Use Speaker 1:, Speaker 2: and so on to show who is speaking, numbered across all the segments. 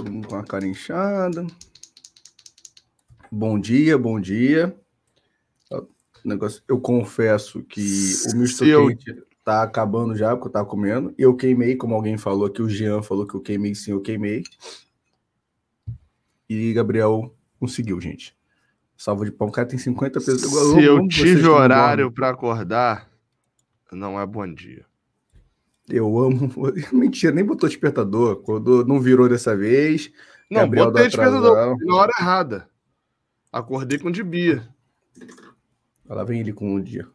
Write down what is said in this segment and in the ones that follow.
Speaker 1: Todo mundo com a cara inchada. Bom dia, bom dia. Negócio, eu confesso que o misto
Speaker 2: eu-
Speaker 1: quente tá acabando já, porque eu tava comendo. Eu queimei, como alguém falou aqui, o Jean falou que eu queimei sim, eu queimei. E Gabriel conseguiu, gente. Salva de pão, o cara tem 50 pesos.
Speaker 2: Se eu tive horário para acordar, não é bom dia.
Speaker 1: Eu amo. Mentira, nem botou despertador. Quando não virou dessa vez.
Speaker 2: Não,
Speaker 1: Gabriel
Speaker 2: botei
Speaker 1: do
Speaker 2: despertador na hora errada. Acordei com de Bia.
Speaker 1: Lá vem ele com o dia.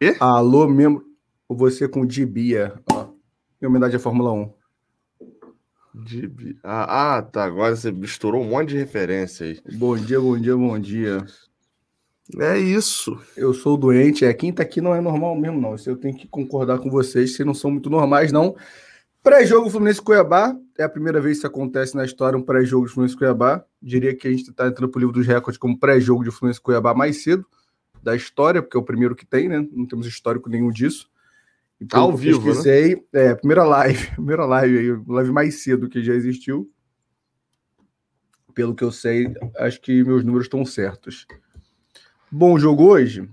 Speaker 2: Quê?
Speaker 1: Alô, membro. Você com o Dibia. Ó, em homenagem à Fórmula 1.
Speaker 2: De Bia. Ah, ah, tá. Agora você misturou um monte de referência aí.
Speaker 1: Bom dia, bom dia, bom dia.
Speaker 2: É isso.
Speaker 1: Eu sou doente. É, quem tá aqui não é normal mesmo, não. Isso eu tenho que concordar com vocês. Vocês não são muito normais, não. Pré-jogo Fluminense Cuiabá. É a primeira vez que isso acontece na história, um pré-jogo de Fluminense Cuiabá. Diria que a gente está entrando pro livro dos recordes como pré-jogo de Fluminense Cuiabá mais cedo da história, porque é o primeiro que tem, né? Não temos histórico nenhum disso. E pelo
Speaker 2: Ao vivo, né?
Speaker 1: pesquisei, é, primeira live, primeira live aí, live mais cedo que já existiu. Pelo que eu sei, acho que meus números estão certos. Bom jogo hoje?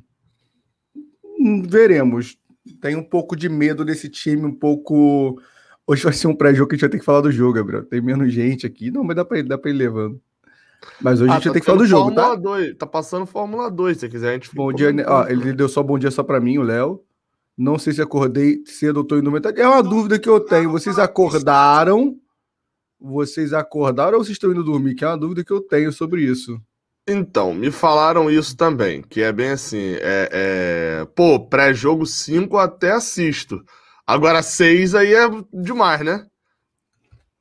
Speaker 1: Hum, Veremos. Tem um pouco de medo desse time, um pouco. Hoje vai ser um pré-jogo que a gente vai ter que falar do jogo, Gabriel. Tem menos gente aqui. Não, mas dá pra ir, dá pra ir levando. Mas hoje a gente vai ter que falar do jogo, tá?
Speaker 2: Fórmula 2. Tá passando Fórmula 2, se quiser a gente
Speaker 1: Bom dia. Ó, ele deu só bom dia só pra mim, o Léo. Não sei se acordei cedo ou tô indo metade. É uma dúvida que eu tenho. Vocês acordaram? Vocês acordaram ou vocês estão indo dormir? Que é uma dúvida que eu tenho sobre isso.
Speaker 2: Então, me falaram isso também, que é bem assim, é, é, pô, pré-jogo 5 até assisto. Agora 6 aí é demais, né?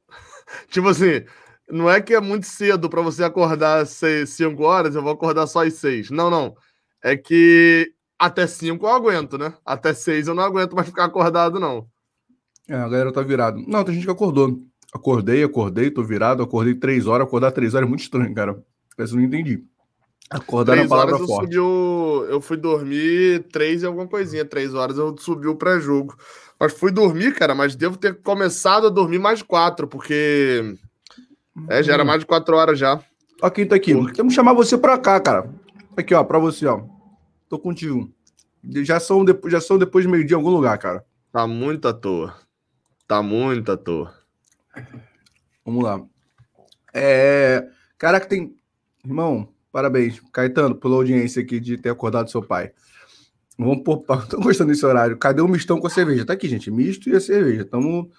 Speaker 2: tipo assim, não é que é muito cedo pra você acordar às 5 horas, eu vou acordar só às 6. Não, não. É que até 5 eu aguento, né? Até 6 eu não aguento mais ficar acordado, não.
Speaker 1: É, a galera tá virado. Não, tem gente que acordou. Acordei, acordei, tô virado, acordei três horas. Acordar três horas é muito estranho, cara. Essa eu não entendi. Acordar é
Speaker 2: Três
Speaker 1: palavra
Speaker 2: horas eu
Speaker 1: forte.
Speaker 2: subi o... Eu fui dormir três e alguma coisinha. Três horas eu subi o pré-jogo. Mas fui dormir, cara, mas devo ter começado a dormir mais de quatro, porque. É, já era
Speaker 1: Hum.
Speaker 2: mais de quatro horas já.
Speaker 1: Ó, quem tá aqui.
Speaker 2: Por-
Speaker 1: Temos que chamar você pra cá, cara. Aqui, ó, pra você, ó. Tô contigo. Já são, depois, já são depois de meio-dia em algum lugar, cara.
Speaker 2: Tá muito à toa. Tá muito à toa.
Speaker 1: Vamos lá. É. Caraca, tem. Irmão, parabéns, Caetano, pela audiência aqui de ter acordado seu pai. Vamos pôr. Tô gostando desse horário. Cadê o mistão com a cerveja? Tá aqui, gente. Misto e a cerveja. Tamo.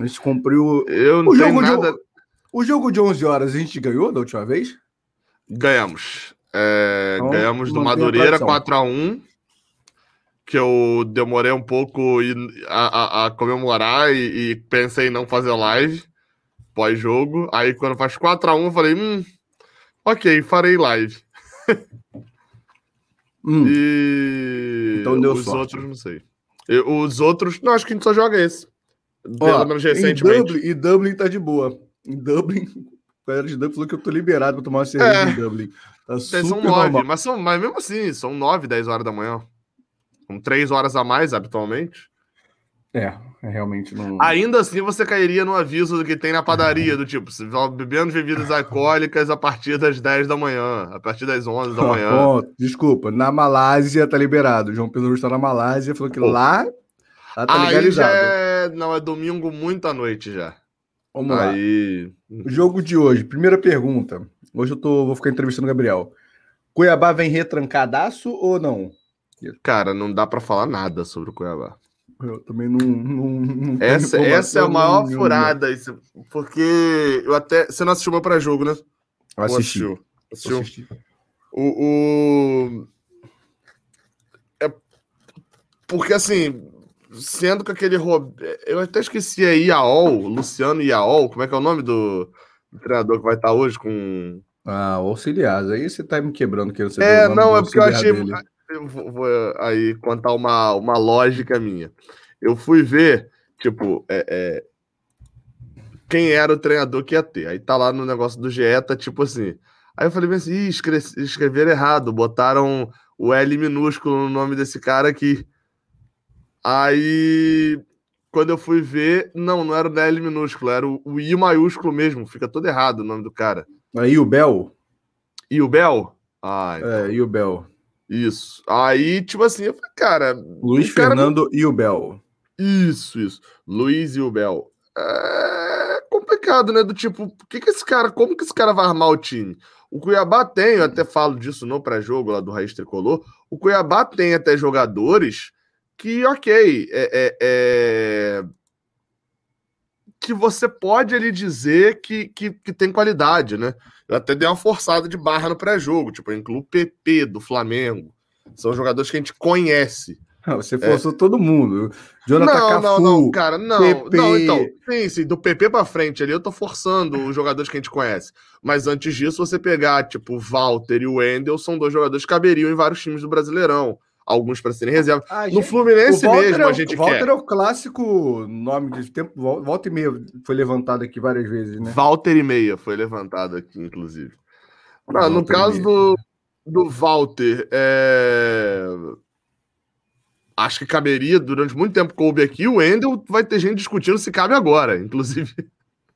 Speaker 1: A gente cumpriu.
Speaker 2: Eu não
Speaker 1: O
Speaker 2: tenho
Speaker 1: jogo, de...
Speaker 2: nada.
Speaker 1: o jogo de 11 horas a gente ganhou da última vez?
Speaker 2: Ganhamos. É,
Speaker 1: Então,
Speaker 2: ganhamos do Madureira
Speaker 1: tradição.
Speaker 2: 4x1. Que eu demorei um pouco a, a- a comemorar e, e pensei em não fazer live pós-jogo. Aí quando faz 4x1, eu falei, hum, ok, farei live.
Speaker 1: Hum,
Speaker 2: E
Speaker 1: Então deu
Speaker 2: os
Speaker 1: sorte.
Speaker 2: outros, não sei. E os outros, não, acho que a gente só joga esse. Pelo menos
Speaker 1: em
Speaker 2: recentemente.
Speaker 1: Dublin, e Dublin tá de boa. Em Dublin, a galera de Dublin falou que eu tô liberado pra tomar uma cerveja
Speaker 2: É.
Speaker 1: em Dublin. Tá
Speaker 2: São nove, mas, são, mas mesmo assim, são nove, dez horas da manhã. São três horas a mais, habitualmente.
Speaker 1: É, realmente não.
Speaker 2: Ainda assim, você cairia no aviso do que tem na padaria, do tipo, você vai bebendo bebidas alcoólicas a partir das 10 da manhã, a partir das 11 da manhã.
Speaker 1: ponto. Desculpa, na Malásia tá liberado. O João Pedro está na Malásia, falou que
Speaker 2: Pô.
Speaker 1: lá, lá tá
Speaker 2: Aí já
Speaker 1: legalizado.
Speaker 2: é... Não, é domingo muito à noite já.
Speaker 1: Vamos lá.
Speaker 2: Aí...
Speaker 1: O jogo de hoje, primeira pergunta. Hoje eu tô, vou ficar entrevistando o Gabriel. Cuiabá vem retrancadaço ou não?
Speaker 2: Cara, não dá pra falar nada sobre o Cuiabá.
Speaker 1: Eu também não. não, não
Speaker 2: Essa, essa é a maior
Speaker 1: nenhuma.
Speaker 2: furada, isso- porque eu até... Você não assistiu meu pré-jogo, né?
Speaker 1: Assisti.
Speaker 2: Assistiu. Assistiu.
Speaker 1: assisti.
Speaker 2: O, o- É porque assim, sendo que aquele Rob... eu até esqueci aí Iaol, Luciano Iaol, como é que é o nome do, do treinador que vai estar hoje com
Speaker 1: Ah, o auxiliar. Aí você tá me quebrando querendo saber
Speaker 2: É, não, é porque eu achei
Speaker 1: dele.
Speaker 2: Eu vou, vou aí contar uma, uma lógica minha. Eu fui ver, tipo, é, é, quem era o treinador que ia ter. Aí tá lá no negócio do GE, tá tipo assim. Aí eu falei bem assim, Ih, escre escreveram errado, botaram o L minúsculo no nome desse cara aqui. Aí quando eu fui ver, não, não era o L minúsculo, era o, o I maiúsculo mesmo. Fica todo errado o nome do cara.
Speaker 1: Aí o Bel?
Speaker 2: E o Bel? Ah,
Speaker 1: então. É, e o Bel.
Speaker 2: Isso. Aí, tipo assim, eu falei, cara.
Speaker 1: Luiz Fernando não... e o Bel.
Speaker 2: Isso, isso. Luiz e o Bel. É complicado, né? Do tipo, que que esse cara, como que esse cara vai armar o time? O Cuiabá tem, eu até falo disso no pré-jogo lá do Raiz Tricolor. O Cuiabá tem até jogadores que, ok, é, é, é... que você pode ali dizer que, que, que, tem qualidade, né? Eu até dei uma forçada de barra no pré-jogo, tipo, eu incluo o PP do Flamengo. São jogadores que a gente conhece.
Speaker 1: Você forçou é. todo mundo.
Speaker 2: Jonathan não, Cafu, não, não, cara, não, PP. não, então, sim, sim, do PP pra frente ali eu tô forçando os jogadores que a gente conhece. Mas antes disso, você pegar, tipo, o Walter e o Wendel são dois jogadores que caberiam em vários times do Brasileirão alguns para serem reserva. Ah, no Fluminense mesmo é, a gente
Speaker 1: Walter
Speaker 2: quer.
Speaker 1: é o clássico nome de tempo. Volta e meia foi levantado aqui várias vezes, né?
Speaker 2: Walter e meia foi levantado aqui, inclusive. Não, no caso do, do Walter, é... acho que caberia, durante muito tempo coube aqui, o Wendel vai ter gente discutindo se cabe agora, inclusive.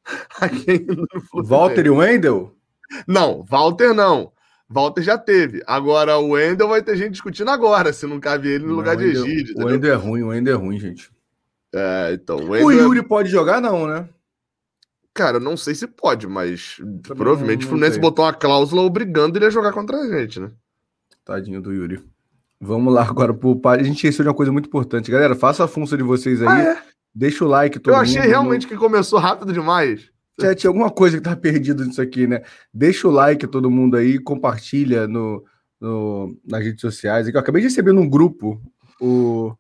Speaker 1: Walter e o Wendel?
Speaker 2: Não, Walter não. Walter já teve. Agora o Wendel vai ter gente discutindo agora, se não cabe ele no não, lugar de Egídio.
Speaker 1: O Wendel é ruim, o Wendel é ruim, gente.
Speaker 2: É, então.
Speaker 1: O, o é Yuri pode jogar, não, né?
Speaker 2: Cara, não sei se pode, mas Também provavelmente o Fluminense botou uma cláusula obrigando ele a jogar contra a gente, né?
Speaker 1: Tadinho do Yuri. Vamos lá agora pro A gente esqueceu de uma coisa muito importante. Galera, faça a função de vocês aí. Ah, é? Deixa o like
Speaker 2: todo Eu achei mundo, realmente que começou rápido demais.
Speaker 1: Chat, alguma coisa que tá perdido nisso aqui, né? Deixa o like todo mundo aí, compartilha no, no, nas redes sociais. Eu acabei de receber num grupo o.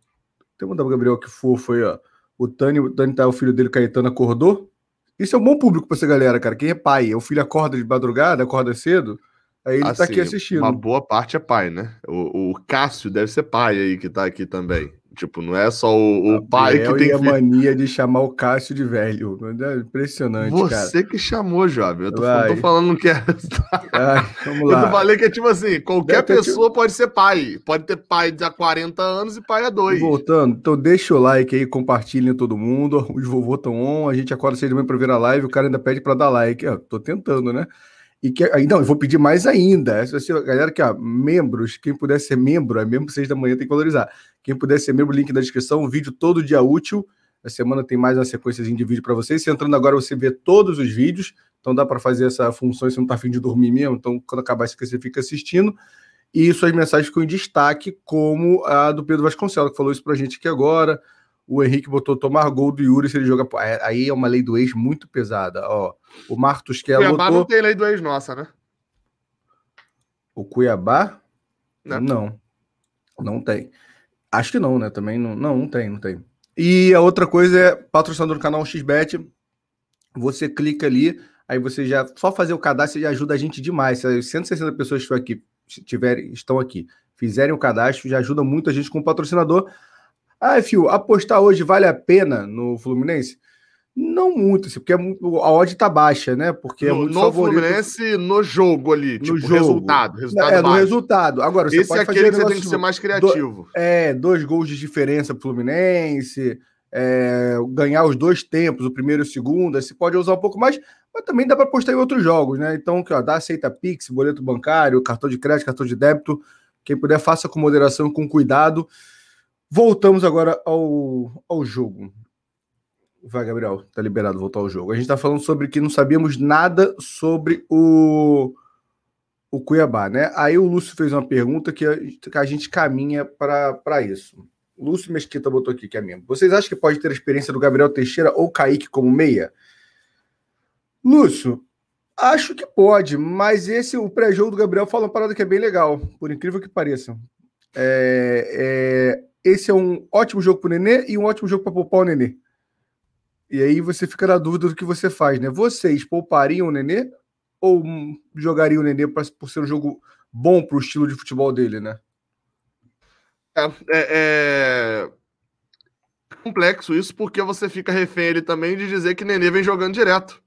Speaker 1: Tem um da Gabriel que fofo aí, ó. O Tani, o Tani tá, o filho dele, Caetano, acordou. Isso é um bom público pra essa galera, cara. Quem é pai? O filho acorda de madrugada, acorda cedo. Aí ele assim, tá aqui assim, assistindo.
Speaker 2: Uma boa parte é pai, né? O, o Cássio deve ser pai aí que tá aqui também. Tipo, não é só o, o pai que tem
Speaker 1: a filho. mania de chamar o Cássio de velho. É impressionante,
Speaker 2: Você
Speaker 1: cara.
Speaker 2: Que chamou, jovem. Eu tô, tô falando que é. Ai, vamos lá. Eu falei que é tipo assim: qualquer pessoa pode ser pai. Pode ter pai de há 40 anos e pai há dois.
Speaker 1: Voltando, então deixa o like aí, compartilhem todo mundo. Os vovô estão on. A gente acorda cedo para ver a live. O cara ainda pede para dar like. Eu tô tentando, né? E que, não, eu vou pedir mais ainda. Se galera que, ó, membros, quem puder ser membro, é membro seis da manhã, tem que valorizar. Quem puder ser membro, link na descrição, vídeo todo dia útil. A semana tem mais uma sequência de vídeo para vocês. Se entrando agora, você vê todos os vídeos. Então dá para fazer essa função se não tá afim de dormir mesmo. Então, quando acabar isso, você fica assistindo. E suas mensagens ficam em destaque, como a do Pedro Vasconcelos, que falou isso pra gente aqui agora. O Henrique botou tomar gol do Yuri se ele joga. Aí é uma lei do ex muito pesada. Ó, o Martos Keller.
Speaker 2: Cuiabá botou... não tem lei do ex nossa, né?
Speaker 1: O Cuiabá? Não. não. Não tem. Acho que não, né? Também não. Não, não tem, não tem. E a outra coisa é patrocinador do canal XBet. Você clica ali, aí você já. Só fazer o cadastro já ajuda a gente demais. Se as 160 pessoas que estão aqui, tiverem, estão aqui, fizerem o cadastro, já ajuda muito a gente com o patrocinador. Ah, Fio, apostar hoje vale a pena no Fluminense? Não muito, assim, porque é a odd tá baixa, né? Porque
Speaker 2: no,
Speaker 1: é muito
Speaker 2: no favorito. Fluminense no jogo ali, no tipo, jogo. resultado, resultado
Speaker 1: É, no resultado. Agora,
Speaker 2: você Esse pode é aquele fazer que você tem que ser mais criativo.
Speaker 1: Do, é, dois gols de diferença pro Fluminense, é, ganhar os dois tempos, o primeiro e o segundo, você pode usar um pouco mais, mas também dá para apostar em outros jogos, né? Então, que ó, dá aceita Pix, boleto bancário, cartão de crédito, cartão de débito. Quem puder, faça com moderação com cuidado. Voltamos agora ao, ao jogo. Vai, Gabriel, tá liberado voltar ao jogo. A gente tá falando sobre que não sabíamos nada sobre o, o Cuiabá, né? Aí o Lúcio fez uma pergunta que a, que a gente caminha para isso. Lúcio Mesquita botou aqui que é membro. Vocês acham que pode ter a experiência do Gabriel Teixeira ou Kaique como meia? Lúcio, acho que pode, mas esse o pré-jogo do Gabriel fala uma parada que é bem legal, por incrível que pareça. É, é, esse é um ótimo jogo para o Nenê e um ótimo jogo para poupar o Nenê. E aí você fica na dúvida do que você faz, né? Vocês poupariam o Nenê ou jogariam o Nenê pra, por ser um jogo bom para o estilo de futebol dele, né?
Speaker 2: É, é, é, complexo isso porque você fica refém ele também de dizer que Nenê vem jogando direto.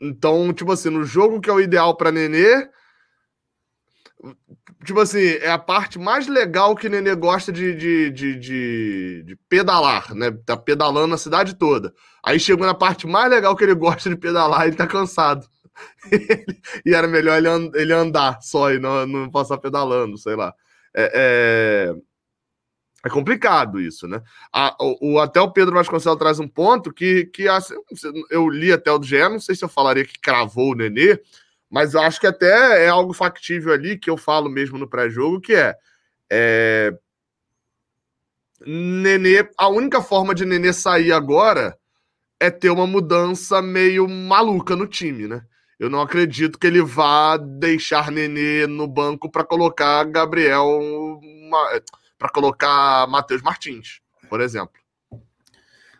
Speaker 2: Então, tipo assim, no jogo que é o ideal para Nenê, Tipo assim, é a parte mais legal que o Nenê gosta de, de, de, de, de pedalar, né? Tá pedalando a cidade toda. Aí chegou na parte mais legal que ele gosta de pedalar, ele tá cansado. e era melhor ele, and, ele andar só e não, não passar pedalando, sei lá. É, é, é complicado isso, né? A, o, o, até o Pedro Vasconcelos traz um ponto que, que assim, eu li até o do não sei se eu falaria que cravou o Nenê, mas eu acho que até é algo factível ali, que eu falo mesmo no pré-jogo, que é, é. Nenê, a única forma de Nenê sair agora é ter uma mudança meio maluca no time, né? Eu não acredito que ele vá deixar Nenê no banco para colocar Gabriel, para colocar Matheus Martins, por exemplo.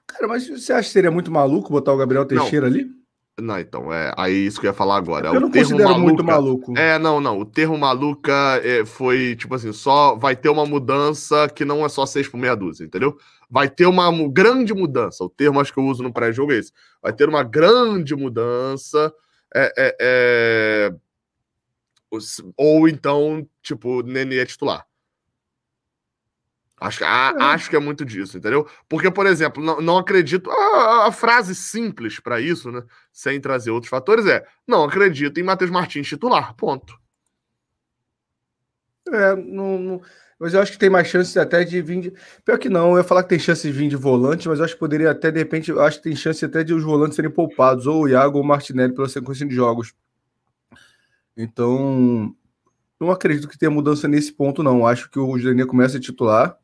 Speaker 1: Cara, mas você acha que seria muito maluco botar o Gabriel Teixeira não. ali?
Speaker 2: Não, então, é aí isso que eu ia falar agora.
Speaker 1: É eu não considero maluca, muito maluco.
Speaker 2: É, não, não. O termo maluca é, foi, tipo assim, só vai ter uma mudança que não é só 6 por meia dúzia, entendeu? Vai ter uma grande mudança. O termo acho que eu uso no pré-jogo é esse. Vai ter uma grande mudança. É, é, é... Ou então, tipo, Nenê é titular. Acho, a, é. acho que é muito disso, entendeu? Porque, por exemplo, não, não acredito. A, a, frase simples para isso, né? Sem trazer outros fatores, é: não acredito em Matheus Martins titular. Ponto.
Speaker 1: É, não, não, mas eu acho que tem mais chances até de vir. De... Pior que não, eu ia falar que tem chance de vir de volante, mas eu acho que poderia até, de repente, acho que tem chance até de os volantes serem poupados, ou o Iago ou o Martinelli, pela sequência de jogos. Então, não acredito que tenha mudança nesse ponto, não. Acho que o Julianinha começa a titular.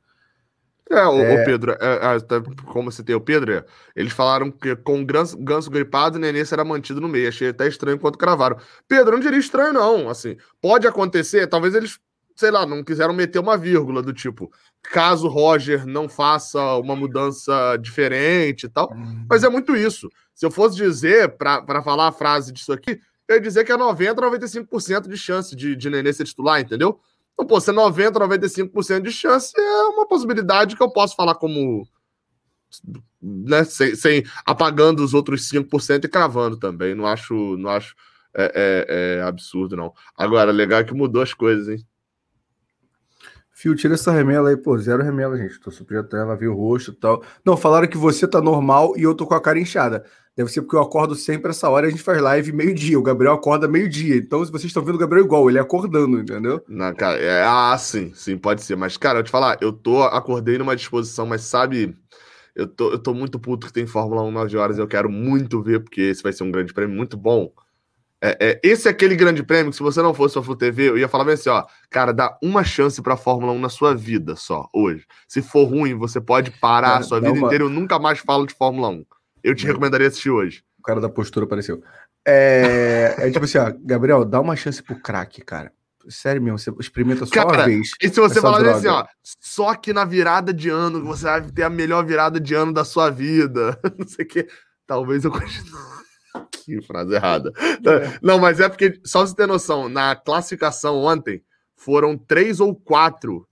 Speaker 2: É, o, é... o Pedro, é, é, como você tem o Pedro, eles falaram que com o ganso, ganso gripado, o Nenê será mantido no meio. Achei até estranho enquanto cravaram. Pedro, não diria estranho, não. Assim, pode acontecer, talvez eles, sei lá, não quiseram meter uma vírgula do tipo, caso Roger não faça uma mudança diferente e tal. Uhum. Mas é muito isso. Se eu fosse dizer, para falar a frase disso aqui, eu ia dizer que é 90, 95% de chance de, de Nenê ser titular, entendeu? Então, pô, ser 90, 95% de chance é uma possibilidade que eu posso falar como. Né, sem, sem apagando os outros 5% e cravando também. Não acho, não acho é, é, é absurdo, não. Agora, legal é que mudou as coisas, hein?
Speaker 1: Fio, tira essa remela aí, pô, zero remela, gente. Tô sujeito ela, viu o rosto e tal. Não, falaram que você tá normal e eu tô com a cara inchada. Deve ser porque eu acordo sempre essa hora a gente faz live meio-dia. O Gabriel acorda meio-dia. Então, se vocês estão vendo o Gabriel igual, ele acordando, entendeu?
Speaker 2: Não, cara, é, ah, sim, sim, pode ser. Mas, cara, eu te falar, eu tô, acordei numa disposição, mas sabe, eu tô, eu tô muito puto que tem Fórmula 1 9 horas. Eu quero muito ver, porque esse vai ser um grande prêmio muito bom. É, é, esse é aquele grande prêmio que, se você não fosse pra TV, eu ia falar bem assim: ó, cara, dá uma chance pra Fórmula 1 na sua vida só, hoje. Se for ruim, você pode parar cara, a sua vida uma... inteira. Eu nunca mais falo de Fórmula 1. Eu te recomendaria assistir hoje.
Speaker 1: O cara da postura apareceu. É, é tipo assim, ó, Gabriel, dá uma chance pro craque, cara. Sério mesmo, você experimenta só cara, uma vez.
Speaker 2: E se você falar assim, ó, só que na virada de ano você vai ter a melhor virada de ano da sua vida, não sei o que, talvez eu continue. Que frase errada. É. Não, mas é porque, só você ter noção, na classificação ontem, foram três ou quatro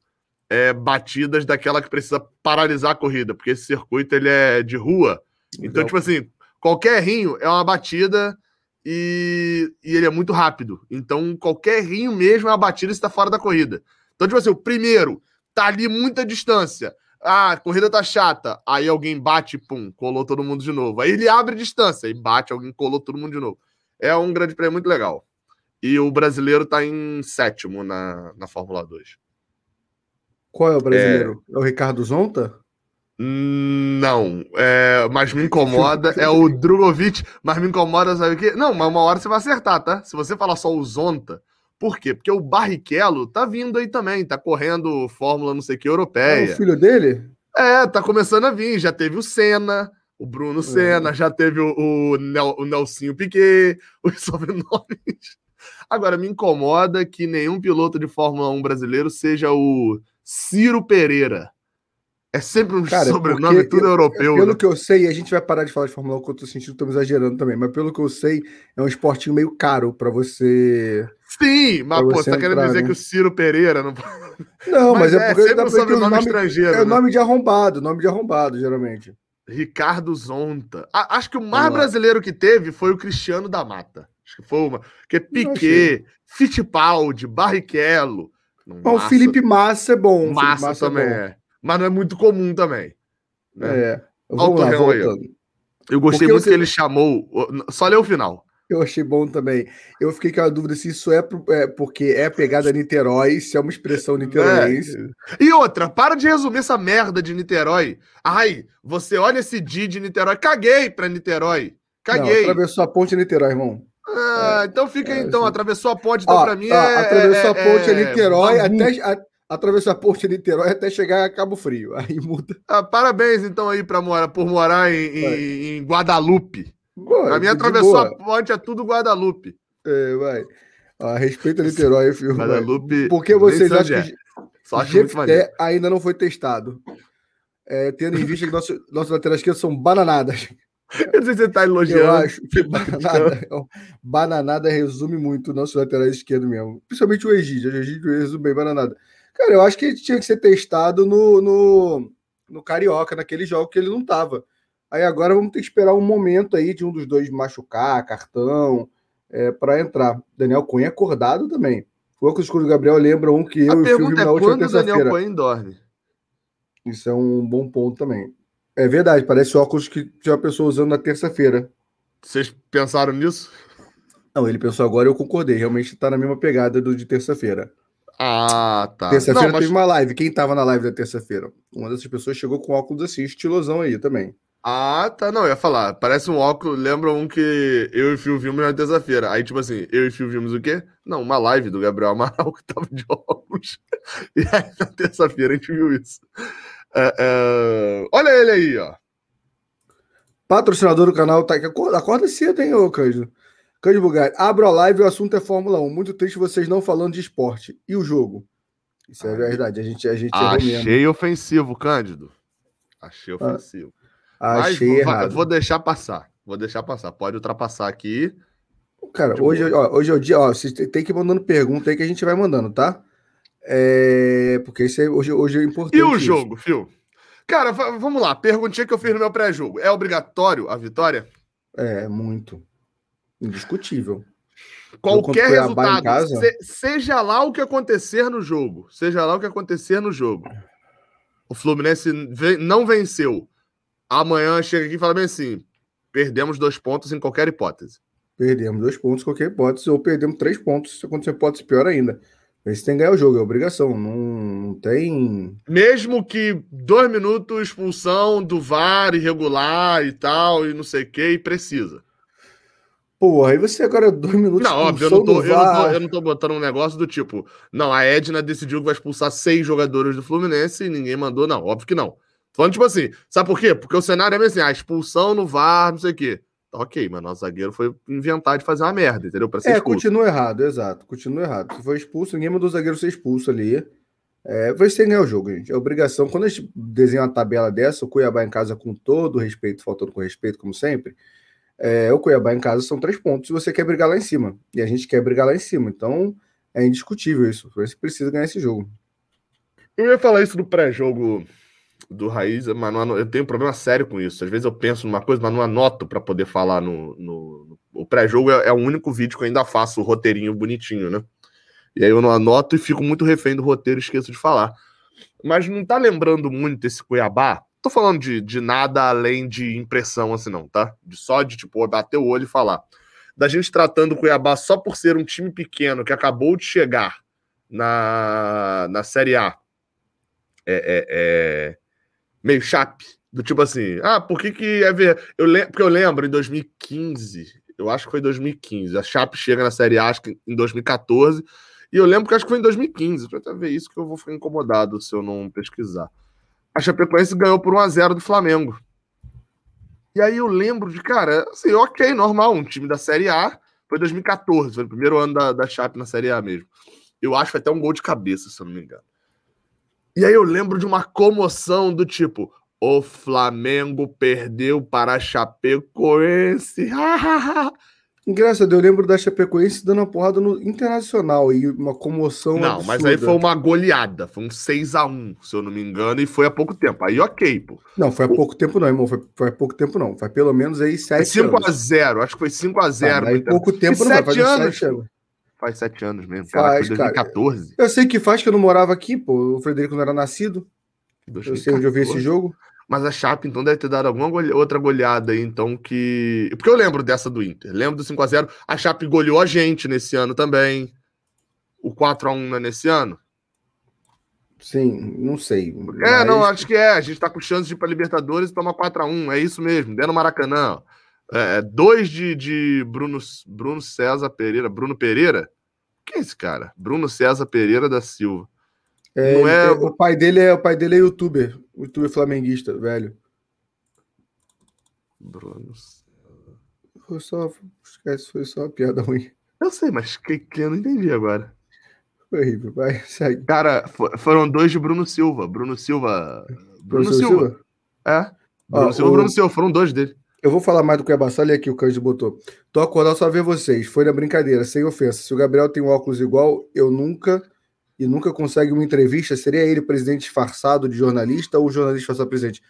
Speaker 2: é, batidas daquela que precisa paralisar a corrida, porque esse circuito ele é de rua. Então, tipo assim, qualquer rinho é uma batida e, e ele é muito rápido. Então, qualquer rinho mesmo é uma batida e está fora da corrida. Então, tipo assim, o primeiro tá ali muita distância. Ah, a corrida tá chata. Aí alguém bate, pum, colou todo mundo de novo. Aí ele abre distância e bate, alguém colou todo mundo de novo. É um grande prêmio muito legal. E o brasileiro tá em sétimo na, na Fórmula 2.
Speaker 1: Qual é o brasileiro? É, é o Ricardo Zonta?
Speaker 2: Não, é, mas me incomoda é o Drogovic, mas me incomoda, sabe o quê? Não, mas uma hora você vai acertar, tá? Se você falar só o Zonta, por quê? Porque o Barrichello tá vindo aí também, tá correndo Fórmula não sei que europeia.
Speaker 1: É o filho dele?
Speaker 2: É, tá começando a vir, já teve o Senna, o Bruno é. Senna, já teve o, o, Nel, o Nelsinho Piquet, os sobrenomes. Agora, me incomoda que nenhum piloto de Fórmula 1 brasileiro seja o Ciro Pereira. É sempre um Cara, sobrenome tudo eu, europeu.
Speaker 1: Pelo né? que eu sei, a gente vai parar de falar de Fórmula 1, que eu tô sentindo estamos exagerando também, mas pelo que eu sei, é um esportinho meio caro para você.
Speaker 2: Sim, mas pô, você tá querendo dizer né? que o Ciro Pereira não.
Speaker 1: Não, mas, mas é, é porque sempre um sobrenome nome, estrangeiro. É o né? nome de arrombado, nome de arrombado, geralmente.
Speaker 2: Ricardo Zonta. A, acho que o mais brasileiro que teve foi o Cristiano da Mata. Acho que foi uma. Porque Piquet, Fittipaldi, Barrichello.
Speaker 1: Massa. O Felipe Massa é bom.
Speaker 2: Massa, Massa também é, é, Mas não é muito comum também.
Speaker 1: Né? É. Vamos lá, voltando.
Speaker 2: Eu gostei Porque muito que ele chamou. Só ler o final.
Speaker 1: Eu achei bom também. Eu fiquei com a dúvida se isso é, é porque é pegada Niterói, se é uma expressão niteróiense.
Speaker 2: É. E outra, para de resumir essa merda de Niterói. Ai, você olha esse dia de Niterói. Caguei pra Niterói. Caguei.
Speaker 1: Não, atravessou a ponte Niterói, irmão.
Speaker 2: Ah, é, então fica aí, é, então. Atravessou a ponte, então, ó, pra mim ó, é.
Speaker 1: Atravessou a ponte é, Niterói até. A, atravessou a ponte Niterói até chegar a Cabo Frio. Aí muda.
Speaker 2: Ah, parabéns, então, aí, pra morar, por morar em, em, em Guadalupe. Boa, a minha atravessou boa. a ponte, é tudo Guadalupe.
Speaker 1: É, vai. A respeito a Niterói, filho.
Speaker 2: Guadalupe.
Speaker 1: Por que vocês acham que Só Jefté ainda não foi testado? É, tendo em vista que nossos, nossos laterais esquerdos são bananadas.
Speaker 2: Eu não sei se você está elogiando. Eu
Speaker 1: acho que bananada, bananada resume muito o nosso lateral esquerdo mesmo. Principalmente o Egídio. O Egídio resume bem bananada. Cara, eu acho que ele tinha que ser testado no, no, no Carioca, naquele jogo que ele não tava. Aí agora vamos ter que esperar um momento aí de um dos dois machucar, cartão, é, para entrar. Daniel Cunha acordado também. O óculos escuro do Gabriel lembra um que eu
Speaker 2: A e o pergunta é na última quando o Daniel Cunha dorme?
Speaker 1: Isso é um bom ponto também. É verdade, parece óculos que tinha uma pessoa usando na terça-feira.
Speaker 2: Vocês pensaram nisso?
Speaker 1: Não, ele pensou agora e eu concordei. Realmente está na mesma pegada do de terça-feira.
Speaker 2: Ah, tá.
Speaker 1: Terça-feira mas... teve uma live. Quem estava na live da terça-feira? Uma dessas pessoas chegou com óculos assim, estilosão aí também.
Speaker 2: Ah, tá. Não, eu ia falar. Parece um óculos. Lembra um que eu e o Fio vimos na terça-feira. Aí, tipo assim, eu e o Fio vimos o quê? Não, uma live do Gabriel Amaral que tava de óculos. E aí, na terça-feira, a gente viu isso. É, é... Olha ele aí, ó.
Speaker 1: Patrocinador do canal tá aqui. Acorda, acorda cedo, hein, ô Cândido. Cândido Bugatti. Abro a live e o assunto é Fórmula 1. Muito triste vocês não falando de esporte. E o jogo? Isso é verdade. A gente, a gente
Speaker 2: Achei ofensivo, Cândido. Achei ah. ofensivo.
Speaker 1: Achei Mas, errado.
Speaker 2: Vou deixar passar. Vou deixar passar. Pode ultrapassar aqui.
Speaker 1: Cara, hoje, ó, hoje é o dia. Ó, você tem que ir mandando pergunta aí que a gente vai mandando, tá? É... Porque isso é, hoje, hoje é importante.
Speaker 2: E o isso. jogo, Fio? Cara, vamos lá. Perguntinha que eu fiz no meu pré-jogo. É obrigatório a vitória?
Speaker 1: É, muito. Indiscutível.
Speaker 2: Qualquer resultado, se, seja lá o que acontecer no jogo, seja lá o que acontecer no jogo, o Fluminense não venceu amanhã chega aqui e fala bem assim: perdemos dois pontos em qualquer hipótese.
Speaker 1: Perdemos dois pontos em qualquer hipótese, ou perdemos três pontos se acontecer hipótese pior ainda. Esse tem que ganhar o jogo, é obrigação. Não, não, tem.
Speaker 2: Mesmo que dois minutos, expulsão do VAR irregular e tal, e não sei o que, e precisa.
Speaker 1: Pô, aí você agora dois minutos.
Speaker 2: Não, óbvio, eu não, tô, eu, não tô, eu não tô botando um negócio do tipo. Não, a Edna decidiu que vai expulsar seis jogadores do Fluminense e ninguém mandou, não. Óbvio que não. Falando tipo assim, sabe por quê? Porque o cenário é assim, a expulsão no VAR, não sei o quê. Tá ok, mas nosso zagueiro foi inventar de fazer uma merda, entendeu?
Speaker 1: Pra ser é, expulso. continua errado, exato. Continua errado. Se foi expulso, ninguém mandou o zagueiro ser expulso ali. É, vai ser ganhar o jogo, gente. É obrigação. Quando a gente desenha uma tabela dessa, o Cuiabá em casa com todo respeito, faltando com respeito, como sempre, é, o Cuiabá em casa são três pontos se você quer brigar lá em cima. E a gente quer brigar lá em cima. Então, é indiscutível isso. Você precisa ganhar esse jogo.
Speaker 2: Eu ia falar isso no pré-jogo do Raiz, mas não, eu tenho um problema sério com isso. Às vezes eu penso numa coisa, mas não anoto para poder falar no. no, no... o pré-jogo é, é, o único vídeo que eu ainda faço o roteirinho bonitinho, né? E aí eu não anoto e fico muito refém do roteiro, esqueço de falar. Mas não tá lembrando muito esse Cuiabá? Tô falando de, de nada além de impressão, assim, não, tá? De só de, tipo, bater o olho e falar. Da gente tratando o Cuiabá só por ser um time pequeno que acabou de chegar na, na Série A. É, é, é meio chape. Do tipo assim, ah, por que que é ver... Eu lem... Porque eu lembro em 2015, eu acho que foi 2015, a Chape chega na Série A, acho que em 2014, e eu lembro que acho que foi em 2015, pra ver isso que eu vou ficar incomodado se eu não pesquisar. A Chapecoense ganhou por 1x0 do Flamengo. E aí eu lembro de, cara, assim, ok, normal, um time da Série A, foi 2014, foi o primeiro ano da, da Chape na Série A mesmo. Eu acho que até um gol de cabeça, se eu não me engano. E aí eu lembro de uma comoção do tipo: o Flamengo perdeu para a Chapecoense.
Speaker 1: Engraçado, eu lembro da Chapecoense dando uma porrada no Internacional e uma comoção.
Speaker 2: Não, absurda. mas aí foi uma goleada. Foi um 6x1, se eu não me engano, e foi há pouco tempo. Aí ok, pô.
Speaker 1: Não, foi há pouco tempo não, irmão. Foi, foi há pouco tempo não. Foi pelo menos aí 7
Speaker 2: anos. 5x0, acho que foi 5x0.
Speaker 1: Ah, aí pouco tempo
Speaker 2: não, faz anos. 7 anos. Faz 7 anos mesmo. Faz, foi 2014.
Speaker 1: Cara. Eu sei que faz, que eu não morava aqui, pô. O Frederico não era nascido. 2014. Eu sei onde eu vi esse jogo.
Speaker 2: Mas a Chape, então, deve ter dado alguma gole... outra goleada aí, então, que. Porque eu lembro dessa do Inter. Lembro do 5x0. A, a Chape goleou a gente nesse ano também. O 4x1 é nesse ano?
Speaker 1: Sim, não sei.
Speaker 2: É, mas... não, acho que é. A gente tá com chance de ir pra Libertadores e tomar 4x1. É isso mesmo. Dentro no Maracanã. É, dois de, de Bruno, Bruno César Pereira. Bruno Pereira? Quem é esse cara? Bruno César Pereira da Silva.
Speaker 1: É, não é... O pai dele é o pai dele é youtuber, youtuber flamenguista, velho.
Speaker 2: Bruno.
Speaker 1: Foi só, esquece, foi só uma piada ruim.
Speaker 2: Eu sei, mas que, que eu não entendi agora.
Speaker 1: Foi horrível, vai, segue.
Speaker 2: Cara, foram dois de Bruno Silva. Bruno Silva. Bruno, Bruno Silva. Silva. É. Bruno Silva, o... Bruno Silva, foram dois dele.
Speaker 1: Eu vou falar mais do Cuiabá, olha aqui o Cândido botou. Tô acordado só ver vocês. Foi na brincadeira, sem ofensa. Se o Gabriel tem um óculos igual, eu nunca e nunca consegue uma entrevista, seria ele presidente disfarçado de jornalista ou jornalista disfarçado presidente?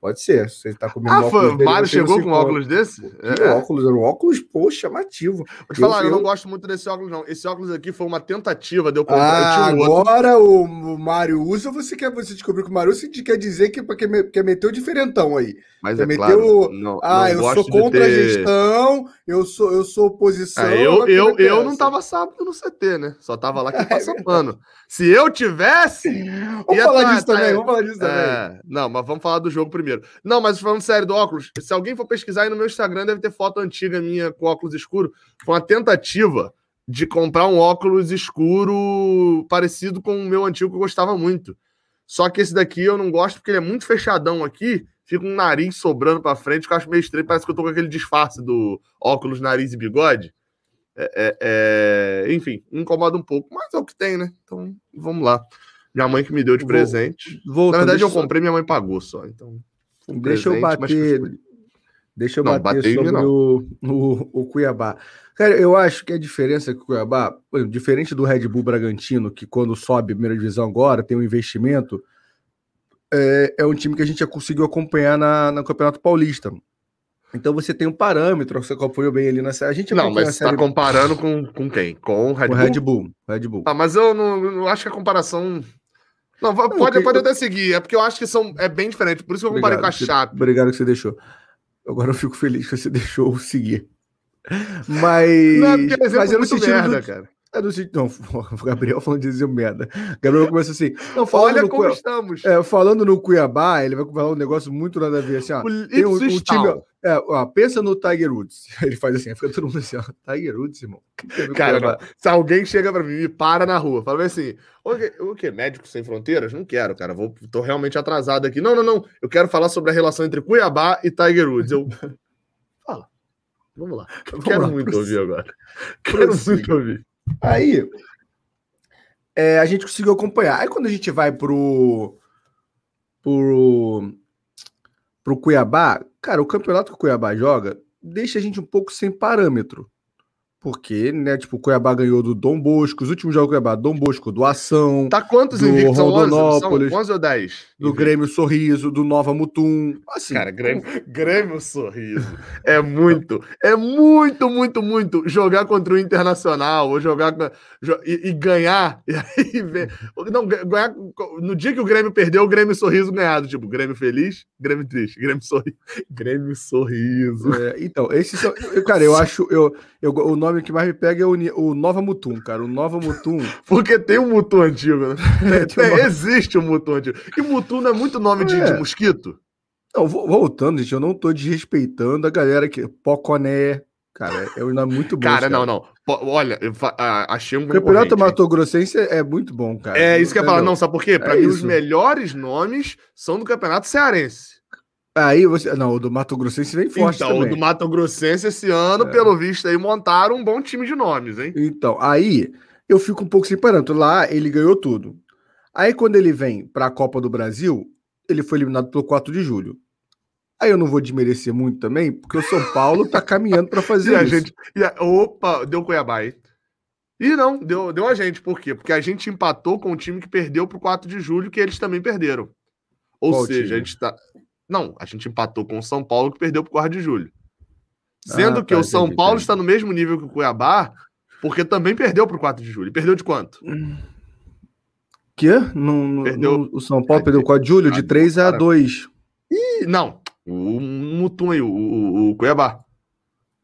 Speaker 1: Pode ser. Você tá
Speaker 2: comendo ah, foi, o Mário chegou com um óculos desse?
Speaker 1: Que é. óculos, era um óculos, pô, chamativo.
Speaker 2: Vou te falar, eu, eu, não gosto muito desse óculos, não. Esse óculos aqui foi uma tentativa de eu
Speaker 1: comprar. Ah, agora o, o Mário usa, você quer você descobriu que o Mário usa, quer dizer que quer, quer meter o diferentão aí.
Speaker 2: Mas
Speaker 1: quer
Speaker 2: é claro, o,
Speaker 1: não, ah, não eu sou contra ter... a gestão, eu sou, eu sou oposição. Ah,
Speaker 2: eu eu, eu não tava sábado no CT, né? Só tava lá que passa é pano. Se eu tivesse.
Speaker 1: Vamos falar tá, disso tá, também, vamos falar disso é, também.
Speaker 2: Não, mas vamos falar do jogo primeiro. Não, mas falando sério do óculos, se alguém for pesquisar aí no meu Instagram, deve ter foto antiga minha com óculos escuro. Foi uma tentativa de comprar um óculos escuro parecido com o meu antigo que eu gostava muito. Só que esse daqui eu não gosto porque ele é muito fechadão aqui, fica um nariz sobrando para frente, que eu acho meio estranho. Parece que eu tô com aquele disfarce do óculos, nariz e bigode. É, é, é, enfim, incomoda um pouco, mas é o que tem, né? Então, vamos lá. Minha mãe que me deu de presente. Na verdade, eu comprei, minha mãe pagou só. Então,
Speaker 1: um deixa presente, eu bater. Deixa eu Não, bater sobre o, o, o, Cuiabá. Cara, eu acho que a diferença que o Cuiabá, diferente do Red Bull Bragantino, que quando sobe a primeira divisão agora tem um investimento, é, é um time que a gente já conseguiu acompanhar na, no Campeonato Paulista. Então você tem um parâmetro, você acompanhou bem ali na série. A gente
Speaker 2: não, mas você está comparando com, com quem? Com o
Speaker 1: Red, Bull? Red Bull? Red Bull.
Speaker 2: Ah, mas eu não, não acho que a comparação. Não, pode, não, pode até seguir, é porque eu acho que são, é bem diferente. Por isso que eu comparei obrigado, com a Chape.
Speaker 1: Obrigado que você deixou. Agora eu fico feliz que você deixou seguir. Mas. Não, porque mas eu não sentido merda, do... cara. É do. Não, o Gabriel falando de dizer merda. O Gabriel começa assim. Não,
Speaker 2: Olha como Cuiabá, estamos.
Speaker 1: É, falando no Cuiabá, ele vai falar um negócio muito nada a ver. Assim, ó, tem um, um time. É, ó, pensa no Tiger Woods. Ele faz assim, fica todo mundo assim, ó, Tiger Woods, irmão.
Speaker 2: Cara, não, se alguém chega pra mim e para na rua, fala assim, o que, o que? Médicos Sem Fronteiras? Não quero, cara, vou, tô realmente atrasado aqui. Não, não, não, eu quero falar sobre a relação entre Cuiabá e Tiger Woods. Eu, fala, vamos lá. Eu vamos quero lá, muito ouvir agora. Quero muito ouvir.
Speaker 1: Aí, é, a gente conseguiu acompanhar. Aí quando a gente vai pro, pro, pro Cuiabá, cara, o campeonato que o Cuiabá joga deixa a gente um pouco sem parâmetro. Porque, né, tipo, o Cuiabá ganhou do Dom Bosco, os últimos jogos do Cuiabá, Dom Bosco, do Ação.
Speaker 2: Tá quantos do invictos? São 11, são 11 ou 10?
Speaker 1: Do Grêmio Sorriso, do Nova Mutum.
Speaker 2: Assim, Cara, Grêmio, Grêmio Sorriso. É muito, é muito, muito, muito jogar contra o Internacional ou jogar e, e ganhar. E aí ver. Não, ganhar. No dia que o Grêmio perdeu, o Grêmio Sorriso ganhado. Tipo, Grêmio feliz, Grêmio triste, Grêmio Sorriso. Grêmio Sorriso.
Speaker 1: É, então, esses são. Cara, eu acho. Eu, eu, o nome que mais me pega é o, o Nova Mutum, cara. O Nova Mutum.
Speaker 2: Porque tem um Mutum antigo, né? É, é, existe um Mutum antigo. E Mutum não é muito nome de, de é. mosquito?
Speaker 1: Não, voltando, gente, eu não tô desrespeitando a galera que. Poconé. Cara, é um nome muito bom.
Speaker 2: Cara, cara. não, não. Olha, eu achei um.
Speaker 1: O Campeonato Mato Grossense é muito bom, cara.
Speaker 2: É isso que eu ia falar. Não, sabe por quê? Pra é mim, isso. os melhores nomes são do Campeonato Cearense.
Speaker 1: Aí você. Não, o do Mato Grossense vem forte. Então, também.
Speaker 2: o do Mato Grossense esse ano, é. pelo visto, aí montaram um bom time de nomes, hein?
Speaker 1: Então, aí eu fico um pouco sem parâmetro. Lá ele ganhou tudo. Aí quando ele vem para a Copa do Brasil, ele foi eliminado pelo 4 de julho. Aí eu não vou desmerecer muito também, porque o São Paulo tá caminhando para fazer
Speaker 2: e a
Speaker 1: isso.
Speaker 2: Gente, e a, opa, deu Cuiabá aí. E não, deu, deu a gente. Por quê? Porque a gente empatou com o time que perdeu pro 4 de julho, que eles também perderam. Ou Qual seja, time? a gente tá. Não, a gente empatou com o São Paulo, que perdeu pro 4 de julho. Sendo ah, que tá, o São entendi, Paulo entendi. está no mesmo nível que o Cuiabá, porque também perdeu pro 4 de julho. Perdeu de quanto?
Speaker 1: Que? No, no, perdeu... No, o São Paulo perdeu o 4 de julho de 3 a 2.
Speaker 2: Ih, não. O Mutum aí, o, o, o, Cuiabá.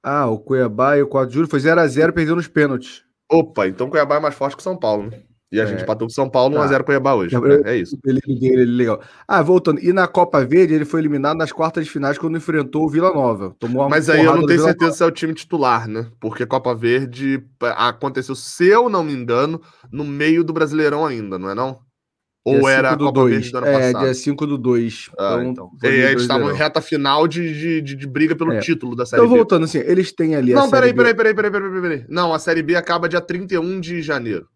Speaker 1: Ah, o Cuiabá e o 4 de julho foi 0x0, perdeu nos pênaltis.
Speaker 2: Opa, então o Cuiabá é mais forte que o São Paulo, né? E a é. gente empatou com o São Paulo 1x0 tá. Cuiabá hoje. É, é isso.
Speaker 1: Ele, ele, legal. Ah, voltando. E na Copa Verde, ele foi eliminado nas quartas de finais quando enfrentou o Vila Nova.
Speaker 2: Tomou Mas aí eu não tenho certeza Nova. se é o time titular, né? Porque Copa Verde aconteceu, se eu não me engano, no meio do Brasileirão ainda, não é não? Ou dia era a Copa
Speaker 1: dois. Verde do ano é, passado? É, dia 5 do 2.
Speaker 2: Ah, então. então. E eles estavam em reta final de, de, de briga pelo é. título da Série
Speaker 1: então, B. Então, voltando assim, eles têm ali
Speaker 2: Não, peraí, peraí, peraí, peraí, peraí, peraí. Não, a Série B acaba dia 31 de janeiro.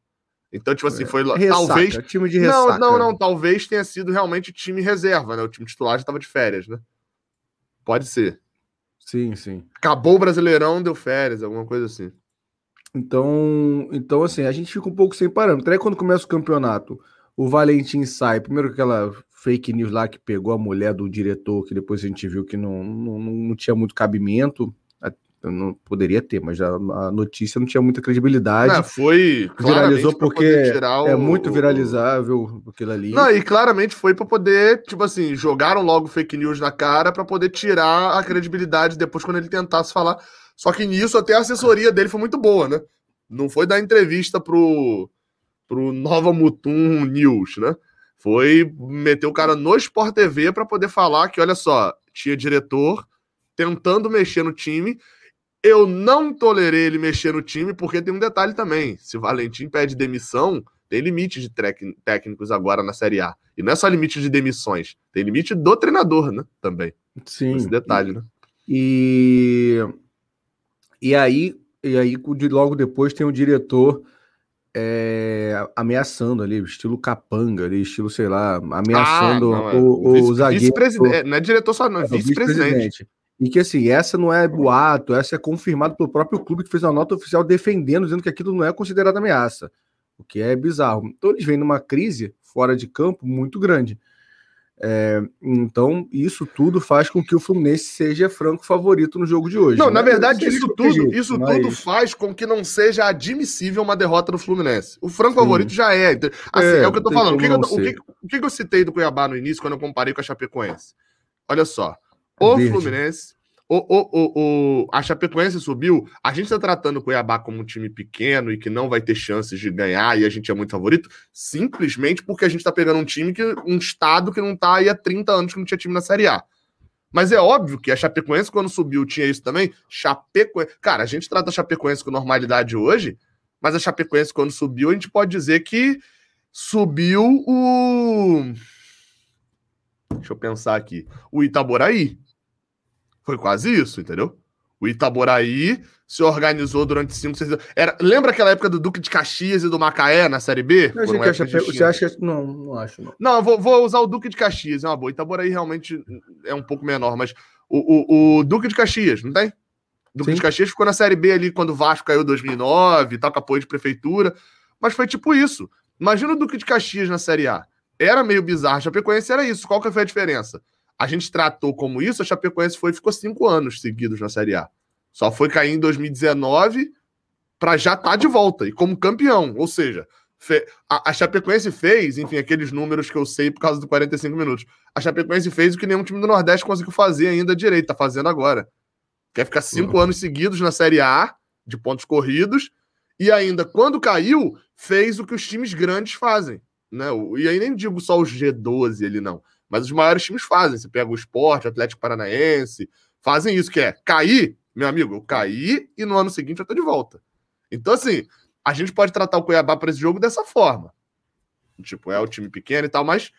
Speaker 2: Então, tipo assim, é. foi ressaca, talvez.
Speaker 1: Time de ressaca.
Speaker 2: Não, não, não. Talvez tenha sido realmente time reserva, né? O time titular já estava de férias, né? Pode ser.
Speaker 1: Sim, sim.
Speaker 2: Acabou o Brasileirão, deu férias, alguma coisa assim.
Speaker 1: Então, então assim, a gente fica um pouco sem parâmetro. Aí quando começa o campeonato, o Valentim sai, primeiro aquela fake news lá que pegou a mulher do diretor, que depois a gente viu que não, não, não tinha muito cabimento. Não poderia ter, mas a, a notícia não tinha muita credibilidade. Não,
Speaker 2: foi
Speaker 1: viralizou porque o... é muito viralizável aquilo ali.
Speaker 2: Não, e claramente foi para poder, tipo assim, jogaram logo fake news na cara para poder tirar a credibilidade depois quando ele tentasse falar. Só que nisso até a assessoria dele foi muito boa, né? Não foi dar entrevista pro pro Nova Mutum News, né? Foi meter o cara no Sport TV para poder falar que, olha só, tinha diretor tentando mexer no time. Eu não tolerei ele mexer no time, porque tem um detalhe também. Se o Valentim pede demissão, tem limite de técnicos agora na Série A. E não é só limite de demissões, tem limite do treinador, né? Também.
Speaker 1: Sim.
Speaker 2: Esse detalhe,
Speaker 1: e,
Speaker 2: né?
Speaker 1: E, e aí, e aí, logo depois tem o diretor é, ameaçando ali, estilo capanga ali, estilo, sei lá, ameaçando ah, não, é. o, o,
Speaker 2: vice,
Speaker 1: zagueiro.
Speaker 2: Vice não é diretor só, não, é, é vice-presidente.
Speaker 1: E que assim, essa não é boato, essa é confirmado pelo próprio clube que fez uma nota oficial defendendo, dizendo que aquilo não é considerado ameaça, o que é bizarro. Então eles vêm numa crise fora de campo muito grande. É, então, isso tudo faz com que o Fluminense seja franco favorito no jogo de hoje.
Speaker 2: Não, na verdade, isso tudo, jeito, isso mas... tudo faz com que não seja admissível uma derrota do Fluminense. O franco Sim. favorito já é. Assim, é, é, o que eu tô falando. O que, eu, o, que, o que, eu citei do Cuiabá no início, quando eu comparei com a Chapecoense? Olha só. O Verde. Fluminense o, o, o, o, a Chapecoense subiu. A gente está tratando o Cuiabá como um time pequeno e que não vai ter chances de ganhar e a gente é muito favorito, simplesmente porque a gente está pegando um time que um estado que não está aí há 30 anos que não tinha time na Série A. Mas é óbvio que a Chapecoense, quando subiu, tinha isso também. Chapecoense. Cara, a gente trata a Chapecoense com normalidade hoje, mas a Chapecoense, quando subiu, a gente pode dizer que subiu o. Deixa eu pensar aqui. O Itaboraí. Foi quase isso, entendeu? O Itaboraí se organizou durante cinco, seis anos. Era, lembra aquela época do Duque de Caxias e do Macaé na Série B?
Speaker 1: Que acha, você acha que. Não, não acho. Não,
Speaker 2: não vou, vou, usar o Duque de Caxias, é uma boa. Itaboraí realmente é um pouco menor, mas o, o, o Duque de Caxias, não tem? Duque Sim. de Caxias ficou na Série B ali quando o Vasco caiu em 2009 e tal, com apoio de prefeitura. Mas foi tipo isso. Imagina o Duque de Caxias na Série A. Era meio bizarro. Chapecoense era isso. Qual que foi a diferença? A gente tratou como isso, a Chapecoense foi ficou cinco anos seguidos na Série A. Só foi cair em 2019 para já estar tá de volta e como campeão. Ou seja, a, a Chapecoense fez, enfim, aqueles números que eu sei por causa do 45 minutos. A Chapecoense fez o que nenhum time do Nordeste conseguiu fazer ainda direito, tá fazendo agora. Quer ficar cinco uhum. anos seguidos na Série A, de pontos corridos, e ainda, quando caiu, fez o que os times grandes fazem. Né? E aí nem digo só os G12 ali, não. Mas os maiores times fazem. Você pega o esporte, o Atlético Paranaense, fazem isso, que é cair, meu amigo, eu caí e no ano seguinte eu tô de volta. Então, assim, a gente pode tratar o Cuiabá para esse jogo dessa forma. Tipo, é o time pequeno e tal, mas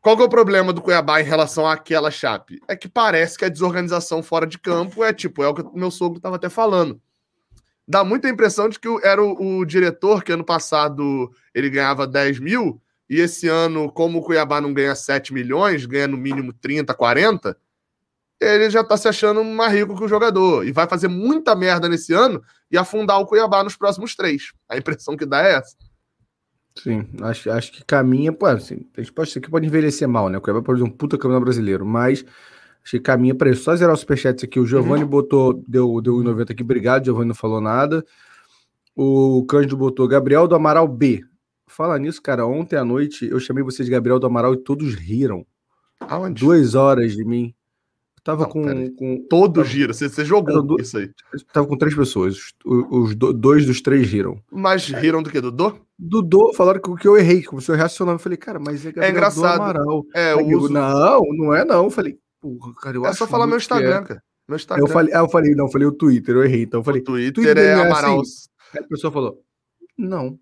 Speaker 2: qual que é o problema do Cuiabá em relação àquela chape? É que parece que a desorganização fora de campo é tipo, é o que o meu sogro estava até falando. Dá muita impressão de que era o, o, diretor que ano passado ele ganhava 10 mil e esse ano, como o Cuiabá não ganha 7 milhões, ganha no mínimo 30, 40, ele já tá se achando mais rico que o jogador. E vai fazer muita merda nesse ano e afundar o Cuiabá nos próximos três. A impressão que dá é essa.
Speaker 1: Sim, acho, acho que caminha. Pô, assim, a gente pode, isso aqui pode envelhecer mal, né? O Cuiabá pode ser um puta campeonato brasileiro, mas acho que caminha para isso. Só zerar o superchat aqui. O Giovanni uhum. botou, deu, deu 1,90 aqui. Obrigado, Giovanni não falou nada. O Cândido botou Gabriel do Amaral B. Fala nisso, cara. Ontem à noite eu chamei você de Gabriel do Amaral e todos riram. Aonde? Duas horas de mim. tava não, com, com.
Speaker 2: Todos tava... riram. Você, você jogou do... isso aí.
Speaker 1: Tava com três pessoas. Os, os do... dois dos três riram.
Speaker 2: Mas riram do que?
Speaker 1: Dudu? Dudu, falaram que, que eu errei, que você reacionou. Eu falei, cara, mas é
Speaker 2: Gabriel é engraçado. do Amaral.
Speaker 1: É, eu uso... Não, não é não. Eu falei,
Speaker 2: porra, cara, eu É só falar meu Instagram, é. cara. Meu
Speaker 1: Instagram. Eu falei, ah, eu falei, não, eu falei o Twitter, eu errei. Então eu falei. O
Speaker 2: Twitter, Twitter é, é Amaral.
Speaker 1: Assim. Aí a pessoa falou, não.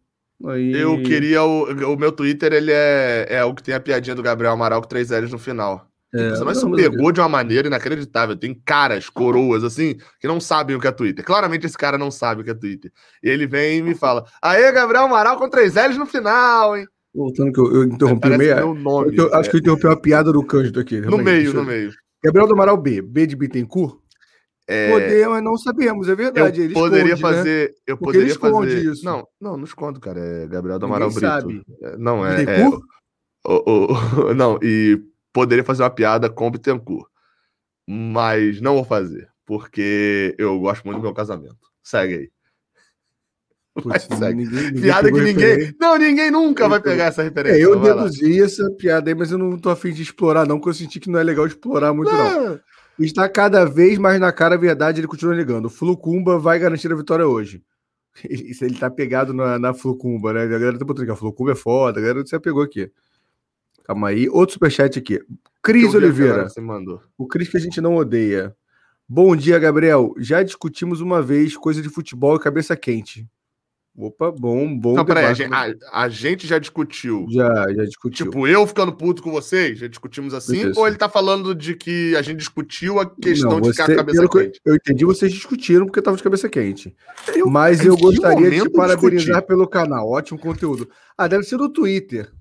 Speaker 2: Eu queria o, o meu Twitter, ele é, é o que tem a piadinha do Gabriel Amaral com três L's no final. É, mas isso pegou de uma maneira inacreditável. Tem caras, coroas, assim, que não sabem o que é Twitter. Claramente esse cara não sabe o que é Twitter. E ele vem e me fala: Aê, Gabriel Amaral com três L's no final, hein?
Speaker 1: Voltando que eu, eu interrompi o meio. Nome, eu, eu, acho que eu interrompi uma piada do Cândido aqui.
Speaker 2: No meio, no meio.
Speaker 1: Gabriel do Amaral B. B de Bittencourt? É... Poder, mas não sabemos, é verdade.
Speaker 2: Eu ele poderia esconde, né? fazer. Né? Eu Porque poderia fazer. Isso. Não, não, não escondo, cara. É Gabriel do Amaral Brito. Sabe. É, não, é. é o, o, não, e poderia fazer uma piada com o Bittencourt. Mas não vou fazer, porque eu gosto muito do meu casamento. Segue aí. Putz, segue. Ninguém, ninguém piada que ninguém. Não, ninguém nunca vai pegar essa referência. É,
Speaker 1: eu deduzi essa piada aí, mas eu não tô afim de explorar, não, porque eu senti que não é legal explorar muito, não. não. Está cada vez mais na cara a verdade, ele continua ligando. O Flucumba vai garantir a vitória hoje. Ele, ele tá pegado na, na Flucumba, né? A galera tá botando aqui, a Flucumba é foda, a galera você pegou aqui. Calma aí. Outro superchat aqui. Cris Oliveira. Você mandou. O Cris que a gente não odeia. Bom dia, Gabriel. Já discutimos uma vez coisa de futebol e cabeça quente. Opa, bom, bom.
Speaker 2: Não, peraí, a gente, a, a gente, já discutiu.
Speaker 1: Já, já discutiu.
Speaker 2: Tipo, eu ficando puto com vocês, já discutimos assim? Isso. Ou ele tá falando de que a gente discutiu a questão Não, de ficar com a cabeça quente?
Speaker 1: Eu entendi, vocês discutiram porque eu tava de cabeça quente. Eu, Mas eu gostaria de te parabenizar pelo canal. Ótimo conteúdo. Ah, deve ser no Twitter.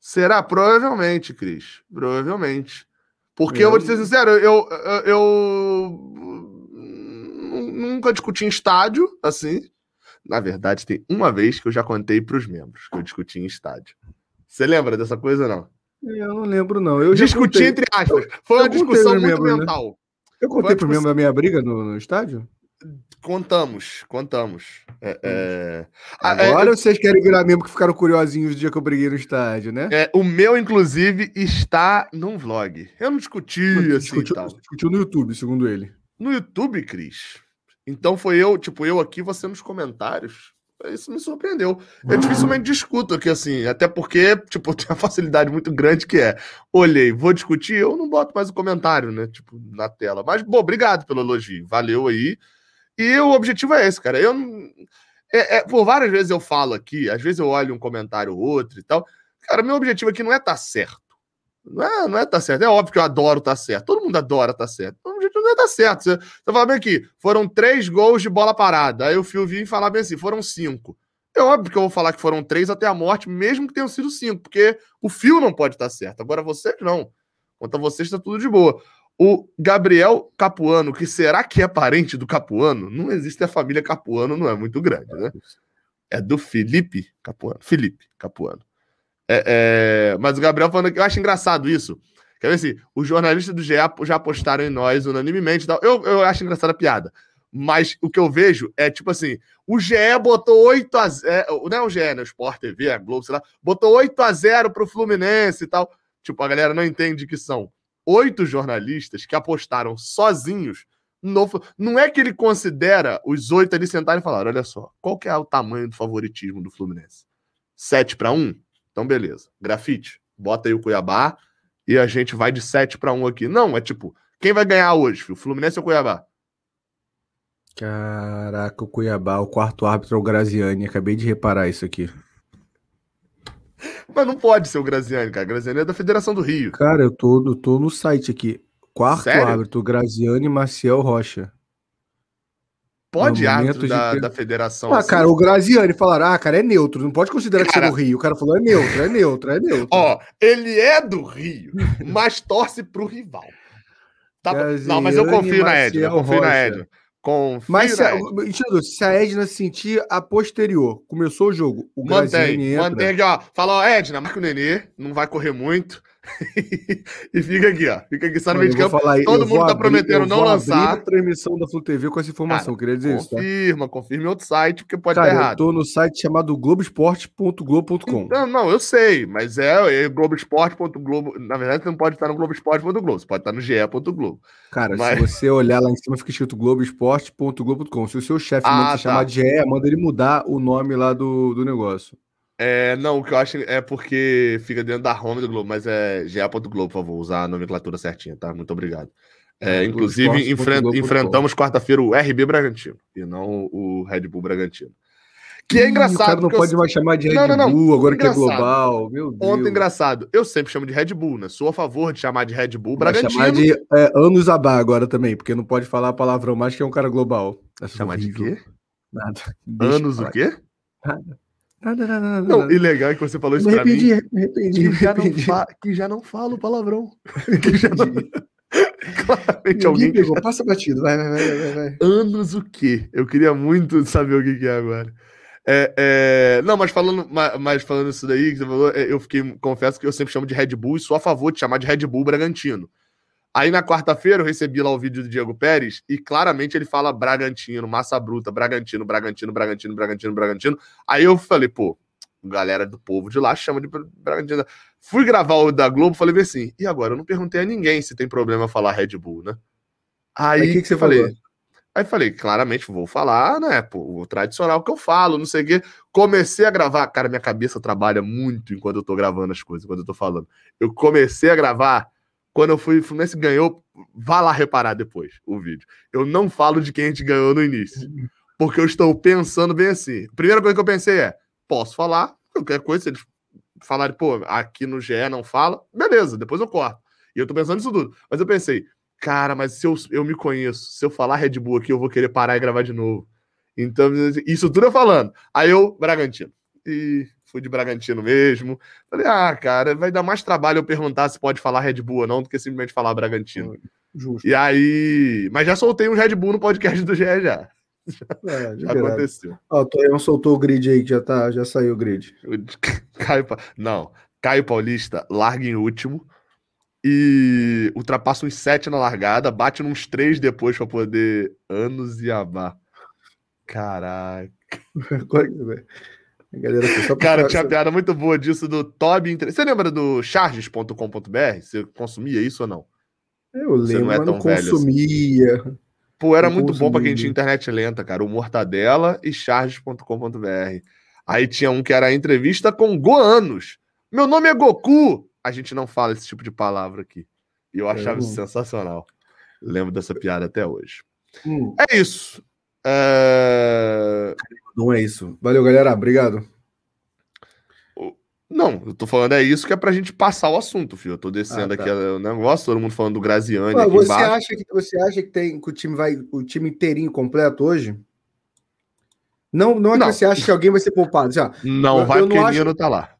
Speaker 2: Será? Provavelmente, Cris. Provavelmente. Porque eu, eu vou te ser sincero, eu, eu, eu nunca discuti em estádio, assim. Na verdade, tem uma vez que eu já contei para os membros que eu discuti em estádio. Você lembra dessa coisa não?
Speaker 1: Eu não lembro, não. Eu
Speaker 2: discuti entre aspas. Foi uma discussão muito membro, mental. Né?
Speaker 1: Eu contei para o membro da minha briga no, no estádio?
Speaker 2: Contamos, contamos. É, é...
Speaker 1: Agora é, vocês querem virar membro que ficaram curiosinhos do dia que eu briguei no estádio, né?
Speaker 2: É, o meu, inclusive, está num vlog. Eu não discuti assim, discutiu,
Speaker 1: discutiu no YouTube, segundo ele.
Speaker 2: No YouTube, Cris? Então foi eu, tipo, eu aqui, você nos comentários. Isso me surpreendeu. Eu dificilmente discuto aqui, assim, até porque, tipo, tenho uma facilidade muito grande que é, olhei, vou discutir, eu não boto mais o comentário, né, tipo, na tela. Mas, bom, obrigado pelo elogio, valeu aí. E o objetivo é esse, cara. Eu é, é, por várias vezes eu falo aqui, às vezes eu olho um comentário ou outro e tal. Cara, meu objetivo aqui não é estar tá certo. Não é, não é tá certo. É óbvio que eu adoro estar tá certo. Todo mundo adora estar tá certo. Não estar tá certo. Você, você fala bem aqui, foram três gols de bola parada. Aí o Fio vinha e falar bem assim, foram cinco. É óbvio que eu vou falar que foram três até a morte, mesmo que tenham sido cinco, porque o Fio não pode estar certo. Agora vocês não. Quanto a vocês, está tudo de boa. O Gabriel Capuano, que será que é parente do Capuano? Não existe a família Capuano, não é muito grande, né? É do Felipe Capuano. Felipe Capuano. É, é, mas o Gabriel falando que eu acho engraçado isso. Quer ver assim? Os jornalistas do GE já apostaram em nós unanimemente. Tal. Eu, eu acho engraçada a piada. Mas o que eu vejo é tipo assim: o GE botou 8 a 0. Não é o GE, né? O Sport TV, a Globo, sei lá. Botou 8 a 0 pro Fluminense e tal. Tipo, a galera não entende que são oito jornalistas que apostaram sozinhos no. Não é que ele considera os oito ali sentarem e falar: olha só, qual que é o tamanho do favoritismo do Fluminense? 7 para 1? Então, beleza. Grafite, bota aí o Cuiabá e a gente vai de 7 para 1 aqui. Não, é tipo, quem vai ganhar hoje, filho? Fluminense ou Cuiabá?
Speaker 1: Caraca, o Cuiabá, o quarto árbitro é o Graziani. Acabei de reparar isso aqui.
Speaker 2: Mas não pode ser o Graziani, cara. Graziani é da Federação do Rio.
Speaker 1: Cara, eu tô, eu tô no site aqui. Quarto Sério? árbitro, Graziani Maciel Rocha.
Speaker 2: Pode árbitro da, de... da federação.
Speaker 1: Ah, assim? cara, o Graziani falaram, ah, cara, é neutro, não pode considerar cara... que é do Rio. O cara falou, é neutro, é neutro, é neutro.
Speaker 2: Ó, ele é do Rio, mas torce pro rival. Tá, não, mas eu confio na Edna. Eu confio Rocha. na Edna.
Speaker 1: Confio mas se a, se a Edna sentir a posterior, começou o jogo, o
Speaker 2: mantém, entra... mantém aqui, ó. Fala, ó, Edna, marca o Nenê, não vai correr muito. E fica aqui, ó. Fica aqui, sabe de campo. Falar, Todo mundo tá prometendo não lançar. a
Speaker 1: transmissão da Flu TV com essa informação, Cara, queria dizer
Speaker 2: confirma, isso. Tá? Confirma, confirme outro site, porque pode Cara, estar errado.
Speaker 1: Eu tô no site chamado globesport.globo.com.
Speaker 2: Não, não, eu sei, mas é, é globesport.globo. Na verdade, você não pode estar no globesport.globo, você pode estar no ge.globo.
Speaker 1: Cara, mas... se você olhar lá em cima, fica escrito globesport.globo.com. Se o seu chefe ah, tá. chamar de GE, manda ele mudar o nome lá do, do negócio.
Speaker 2: É, não, o que eu acho é porque fica dentro da home do Globo, mas é ga.globo, por favor, usar a nomenclatura certinha, tá? Muito obrigado. É, é inclusive, enfrent, enfrentamos quarta-feira o RB Bragantino e não o Red Bull Bragantino. Que é engraçado. O cara
Speaker 1: não pode eu... mais chamar de Red não, não, Bull, agora engraçado. que é global. Meu Deus.
Speaker 2: Ponto engraçado. Eu sempre chamo de Red Bull, né? Sou a favor de chamar de Red Bull Bragantino.
Speaker 1: Vai chamar de é, Anos Abá agora também, porque não pode falar palavrão mais que é um cara global.
Speaker 2: chamar de quê? Nada. Anos o quê? Nada. Nada, nada, nada. Não, e legal que você falou isso me pra mim. Me arrependi, que, já Não fa... que já não fala o palavrão. que já não...
Speaker 1: Claramente alguém pegou. Passa batido, vai, vai, vai, vai,
Speaker 2: Anos o quê? Eu queria muito saber o que, que é agora. É, é... Não, mas falando, mas falando isso daí que você falou, é, eu fiquei, confesso que eu sempre chamo de Red Bull e sou a favor de chamar de Red Bull Bragantino. Aí na quarta-feira eu recebi lá o vídeo do Diego Pérez e claramente ele fala Bragantino, massa bruta, Bragantino, Bragantino, Bragantino, Bragantino, Bragantino. Aí eu falei, pô, galera do povo de lá chama de Bragantino. Fui gravar o da Globo, falei assim, e agora? Eu não perguntei a ninguém se tem problema falar Red Bull, né? Aí o que, que você falei? Falou? Aí falei, claramente vou falar, né, pô, o tradicional que eu falo, não sei o quê. Comecei a gravar, cara, minha cabeça trabalha muito enquanto eu tô gravando as coisas, quando eu tô falando. Eu comecei a gravar quando eu fui, o Fluminense ganhou, vá lá reparar depois o vídeo. Eu não falo de quem a gente ganhou no início, porque eu estou pensando bem assim. Primeira coisa que eu pensei é, posso falar, qualquer coisa, se eles falarem, pô, aqui no GE não fala, beleza, depois eu corto. E eu tô pensando nisso tudo. Mas eu pensei, cara, mas se eu, eu me conheço, se eu falar Red Bull aqui, eu vou querer parar e gravar de novo. Então, isso tudo eu falando. Aí eu, Bragantino. E fui de Bragantino mesmo. Falei, ah, cara, vai dar mais trabalho eu perguntar se pode falar Red Bull ou não do que simplesmente falar Bragantino. Justo. E aí. Mas já soltei um Red Bull no podcast do GE já.
Speaker 1: É, já aconteceu. Ó, o Tonhão soltou o grid aí, que já, tá, já saiu o grid.
Speaker 2: Caio, não, Caio Paulista larga em último e ultrapassa uns sete na largada, bate nos três depois para poder anos e amar. Caraca. Galera, só Cara, tinha uma piada muito boa disso do Toby. Você lembra do charges.com.br? Você consumia isso ou não?
Speaker 1: Eu Você lembro, não é mas não consumia. Assim.
Speaker 2: Pô, era não muito consumia. bom pra quem tinha internet lenta, cara. O Mortadela e charges.com.br. Aí tinha um que era a entrevista com Goanos. Meu nome é Goku. A gente não fala esse tipo de palavra aqui. E eu achava é. isso sensacional. Lembro dessa piada até hoje. Hum. É isso.
Speaker 1: É... Não é isso. Valeu, galera. Obrigado.
Speaker 2: Não, eu tô falando é isso que é pra gente passar o assunto, filho. Eu tô descendo ah, tá. aqui o negócio, todo mundo falando do Graziani.
Speaker 1: Pô, você, acha que, você acha que, tem, que o time vai o time inteirinho completo hoje? Não, não é não. que você acha que alguém vai ser poupado. Já.
Speaker 2: Não eu, vai eu porque o Nino tá lá.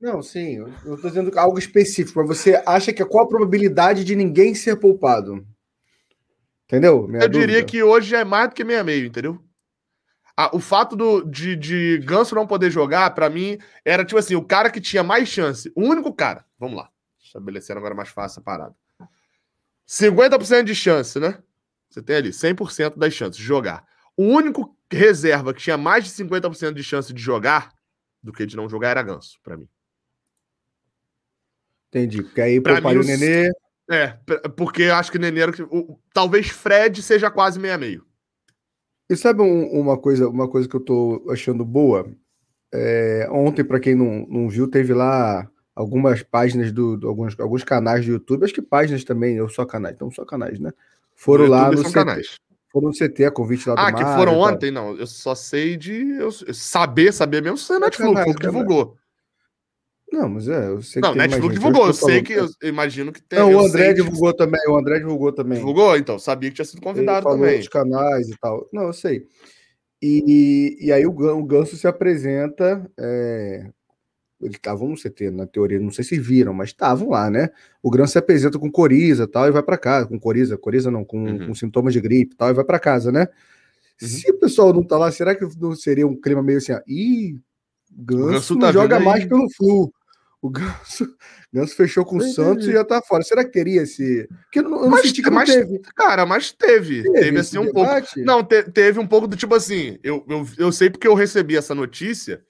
Speaker 1: Não, sim, eu tô dizendo algo específico. Mas você acha que qual a probabilidade de ninguém ser poupado? Entendeu?
Speaker 2: Minha eu dúvida. diria que hoje é mais do que meia meio, entendeu? Ah, o fato do, de, de Ganso não poder jogar, para mim, era tipo assim, o cara que tinha mais chance. O único cara. Vamos lá. Estabelecendo agora mais fácil a parada. 50% de chance, né? Você tem ali 100% das chances de jogar. O único reserva que tinha mais de 50% de chance de jogar do que de não jogar era Ganso, para mim.
Speaker 1: Entendi. Porque aí pra mim, o Nenê.
Speaker 2: É, porque acho que o Nenê. Talvez Fred seja quase meia-meio.
Speaker 1: E sabe um, uma, coisa, uma coisa que eu tô achando boa? É, ontem, para quem não, não viu, teve lá algumas páginas do, do, alguns, alguns canais do YouTube, acho que páginas também, ou só canais, então só canais, né? Foram no lá no CT, canais. Foram no CT, a convite lá do
Speaker 2: Ah, que foram ontem? Não, eu só sei de eu, saber, saber mesmo se a Netflix é divulgou.
Speaker 1: Não, mas é, eu sei
Speaker 2: Não, que Netflix divulgou, eu sei que, eu imagino que
Speaker 1: tem. Não, o André divulgou que... também, o André divulgou também.
Speaker 2: Divulgou, então, sabia que tinha sido convidado Ele também.
Speaker 1: Os canais e tal. Não, eu sei. E, e aí o, o Ganso se apresenta é, Eles estavam no CT, na teoria, não sei se viram, mas estavam lá, né? O Gran se apresenta com coriza tal, e vai para casa. Com coriza, coriza não, com, uhum. com sintomas de gripe tal, e vai para casa, né? Uhum. Se o pessoal não tá lá, será que não seria um clima meio assim, ih, Ganso, Ganso tá joga mais pelo Flu. O Ganso, Ganso fechou com o Santos e já tá fora. Será que teria esse. Porque eu não, eu
Speaker 2: mas, senti que mas, teve. Cara, mas teve. Teve, teve assim um debate? pouco. Não, te, teve um pouco do tipo assim. Eu, eu, eu sei porque eu recebi essa notícia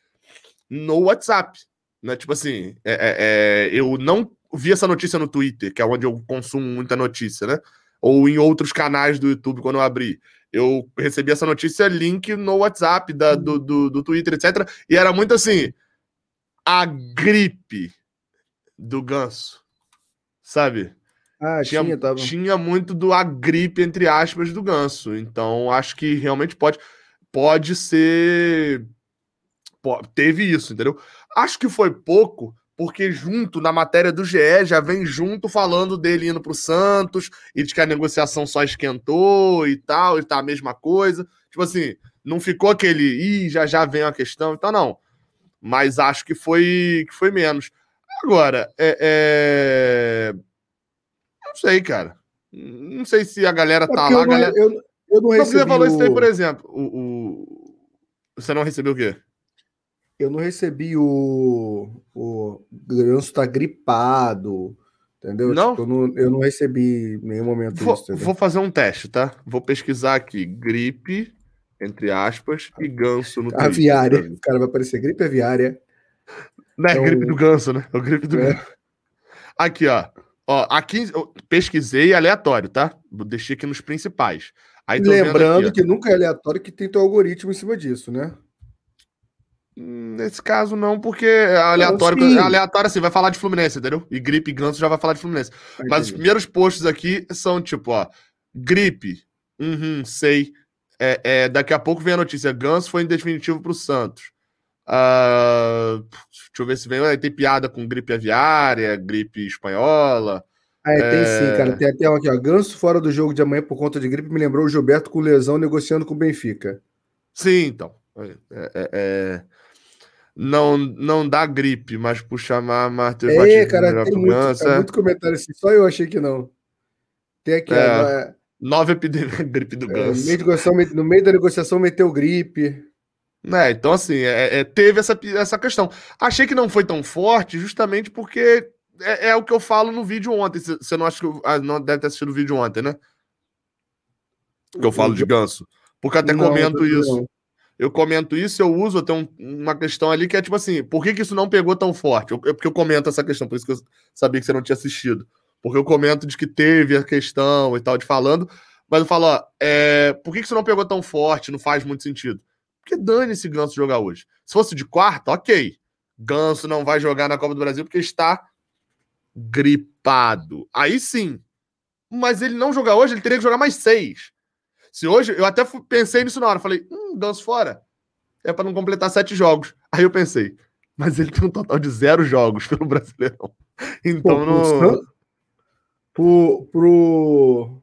Speaker 2: no WhatsApp. Né? Tipo assim, é, é, é, eu não vi essa notícia no Twitter, que é onde eu consumo muita notícia, né? Ou em outros canais do YouTube quando eu abri. Eu recebi essa notícia link no WhatsApp da, do, do, do Twitter, etc. E era muito assim: a gripe do ganso. Sabe?
Speaker 1: Ah, tinha, tinha,
Speaker 2: tinha muito do a gripe, entre aspas, do ganso. Então, acho que realmente pode, pode ser. Pode, teve isso, entendeu? Acho que foi pouco, porque junto na matéria do GE já vem junto falando dele indo para o Santos e de que a negociação só esquentou e tal, e tá a mesma coisa. Tipo assim, não ficou aquele, ih, já já vem a questão, então não. Mas acho que foi que foi menos. Agora, é, é... não sei, cara. Não sei se a galera é tá lá.
Speaker 1: Eu não,
Speaker 2: galera...
Speaker 1: eu, eu não recebi.
Speaker 2: Você falou isso aí, por exemplo. O, o... Você não recebeu o quê?
Speaker 1: eu não recebi o. O Ganso tá gripado. Entendeu?
Speaker 2: Não?
Speaker 1: Tipo, eu, não eu não recebi em nenhum momento
Speaker 2: vou,
Speaker 1: isso.
Speaker 2: Vou fazer um teste, tá? Vou pesquisar aqui. Gripe, entre aspas, e ganso no
Speaker 1: Aviária. O cara vai aparecer gripe aviária.
Speaker 2: Não é então... gripe do ganso, né? É o gripe do é. ganso. Aqui, ó. Ó, aqui eu pesquisei aleatório, tá? Deixei aqui nos principais.
Speaker 1: Aí Lembrando aqui, que nunca é aleatório que tem teu algoritmo em cima disso, né?
Speaker 2: Nesse caso, não, porque é aleatório. Não, aleatório assim, vai falar de Fluminense, entendeu? E gripe e ganso já vai falar de Fluminense. Mas os primeiros posts aqui são tipo, ó. Gripe. Uhum, sei. É, é, daqui a pouco vem a notícia. Ganso foi em definitivo pro Santos. Uh, deixa eu ver se vem. Tem piada com gripe aviária, gripe espanhola.
Speaker 1: Ah, é, tem sim, é. cara. Tem até aqui, ó. Ganso fora do jogo de amanhã por conta de gripe me lembrou o Gilberto com lesão negociando com o Benfica.
Speaker 2: Sim, então. É, é, é não, não dá gripe, mas por chamar Matheus
Speaker 1: é, Batista cara, tem muito, é muito comentário assim, só eu achei que não. Tem aqui, é,
Speaker 2: é nove epidemias gripe do
Speaker 1: é, ganso. No meio da negociação meteu gripe.
Speaker 2: É, então assim, é, é, teve essa, essa questão. Achei que não foi tão forte, justamente porque é, é o que eu falo no vídeo ontem. Você não acha que ah, não deve ter assistido o vídeo ontem, né? Que eu falo de ganso. Porque até não, comento isso. Não eu comento isso, eu uso, eu tenho uma questão ali que é tipo assim, por que, que isso não pegou tão forte? Eu, é porque eu comento essa questão, por isso que eu sabia que você não tinha assistido. Porque eu comento de que teve a questão e tal, de falando, mas eu falo, ó, é, por que, que isso não pegou tão forte? Não faz muito sentido. Porque dane esse Ganso jogar hoje. Se fosse de quarta, ok. Ganso não vai jogar na Copa do Brasil porque está gripado. Aí sim. Mas ele não jogar hoje, ele teria que jogar mais seis. Se hoje, eu até pensei nisso na hora, falei, hum, Ganso fora. É para não completar sete jogos. Aí eu pensei, mas ele tem um total de zero jogos pelo Brasileirão. Então Pô, não.
Speaker 1: Pro, pro,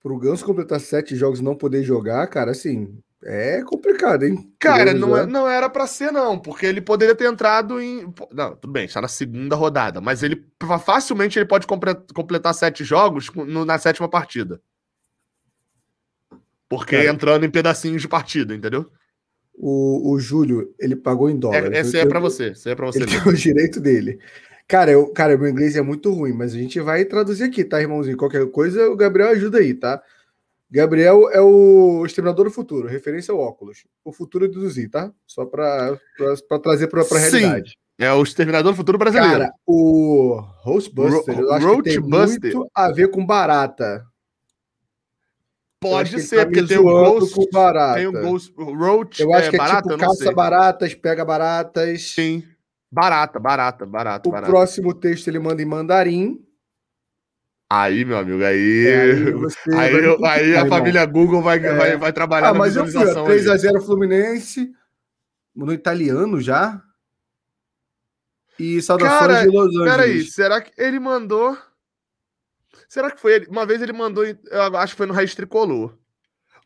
Speaker 1: pro Ganso completar sete jogos e não poder jogar, cara, assim, é complicado, hein?
Speaker 2: Cara, não, é, não era para ser, não, porque ele poderia ter entrado em. Não, tudo bem, está na segunda rodada, mas ele facilmente ele pode completar sete jogos na sétima partida. Porque é. entrando em pedacinhos de partida, entendeu?
Speaker 1: O, o Júlio, ele pagou em dólar.
Speaker 2: É, esse é para você. Esse é para você.
Speaker 1: Ele tem o direito dele. Cara, eu, cara, meu inglês é muito ruim, mas a gente vai traduzir aqui, tá, irmãozinho? Qualquer coisa, o Gabriel ajuda aí, tá? Gabriel é o exterminador do futuro, referência ao óculos. O futuro é deduzir, tá? Só para trazer para a realidade.
Speaker 2: É o exterminador do futuro brasileiro. Cara,
Speaker 1: o Hostbuster, Ro eu acho que tem muito a ver com barata.
Speaker 2: Pode ser, tá porque tem o Ghost.
Speaker 1: Com barata.
Speaker 2: Tem o Ghost. Roach.
Speaker 1: Eu acho é, que é barata, tipo caça baratas, pega baratas.
Speaker 2: Sim. Barata, barata, barata.
Speaker 1: O
Speaker 2: barata.
Speaker 1: próximo texto ele manda em mandarim.
Speaker 2: Aí, meu amigo, aí. É, aí, aí, aí, a família Google vai, é. vai, vai trabalhar ah,
Speaker 1: na mas eu fui, 3x0 Fluminense. No italiano já. E saudações Cara, de Los Angeles. Peraí,
Speaker 2: será que ele mandou. Será que foi ele? Uma vez ele mandou, eu acho que foi no Raiz Tricolor.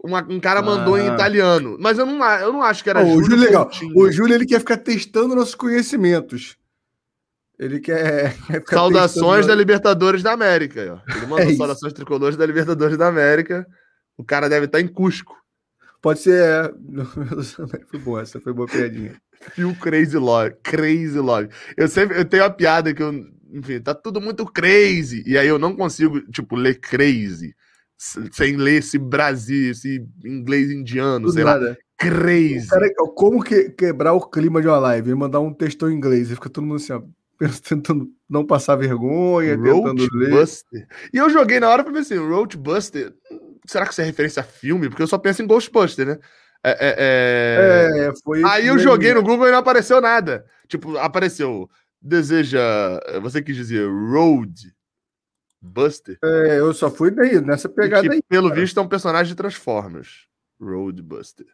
Speaker 2: Uma, um cara mandou ah. em italiano. Mas eu não, eu não acho que era
Speaker 1: oh, Júlio. O Júlio, legal. O Júlio ele quer ficar testando nossos conhecimentos. Ele quer. quer
Speaker 2: saudações da Libertadores da América. Ó. Ele mandou é saudações tricolores da Libertadores da América. O cara deve estar em Cusco.
Speaker 1: Pode ser. É, foi boa, essa foi boa piadinha.
Speaker 2: Fio Crazy Love. Crazy Love. Eu sempre eu tenho uma piada que eu. Enfim, tá tudo muito crazy. E aí eu não consigo, tipo, ler crazy. Sem ler esse Brasil, esse inglês indiano, Tudo sei nada. lá. Crazy.
Speaker 1: Cara, como que, quebrar o clima de uma live? Mandar um textão em inglês e fica todo mundo assim, ó, tentando não passar vergonha, Roach tentando ler.
Speaker 2: Buster. E eu joguei na hora pra ver assim, Roach Buster, será que isso é referência a filme? Porque eu só penso em Ghostbuster, né? É, é, é... é foi Aí eu joguei no Google e não apareceu nada. Tipo, apareceu, deseja, você quis dizer Road Buster?
Speaker 1: É, eu só fui daí, nessa pegada que, aí.
Speaker 2: Pelo cara. visto é um personagem de Transformers, Road Buster.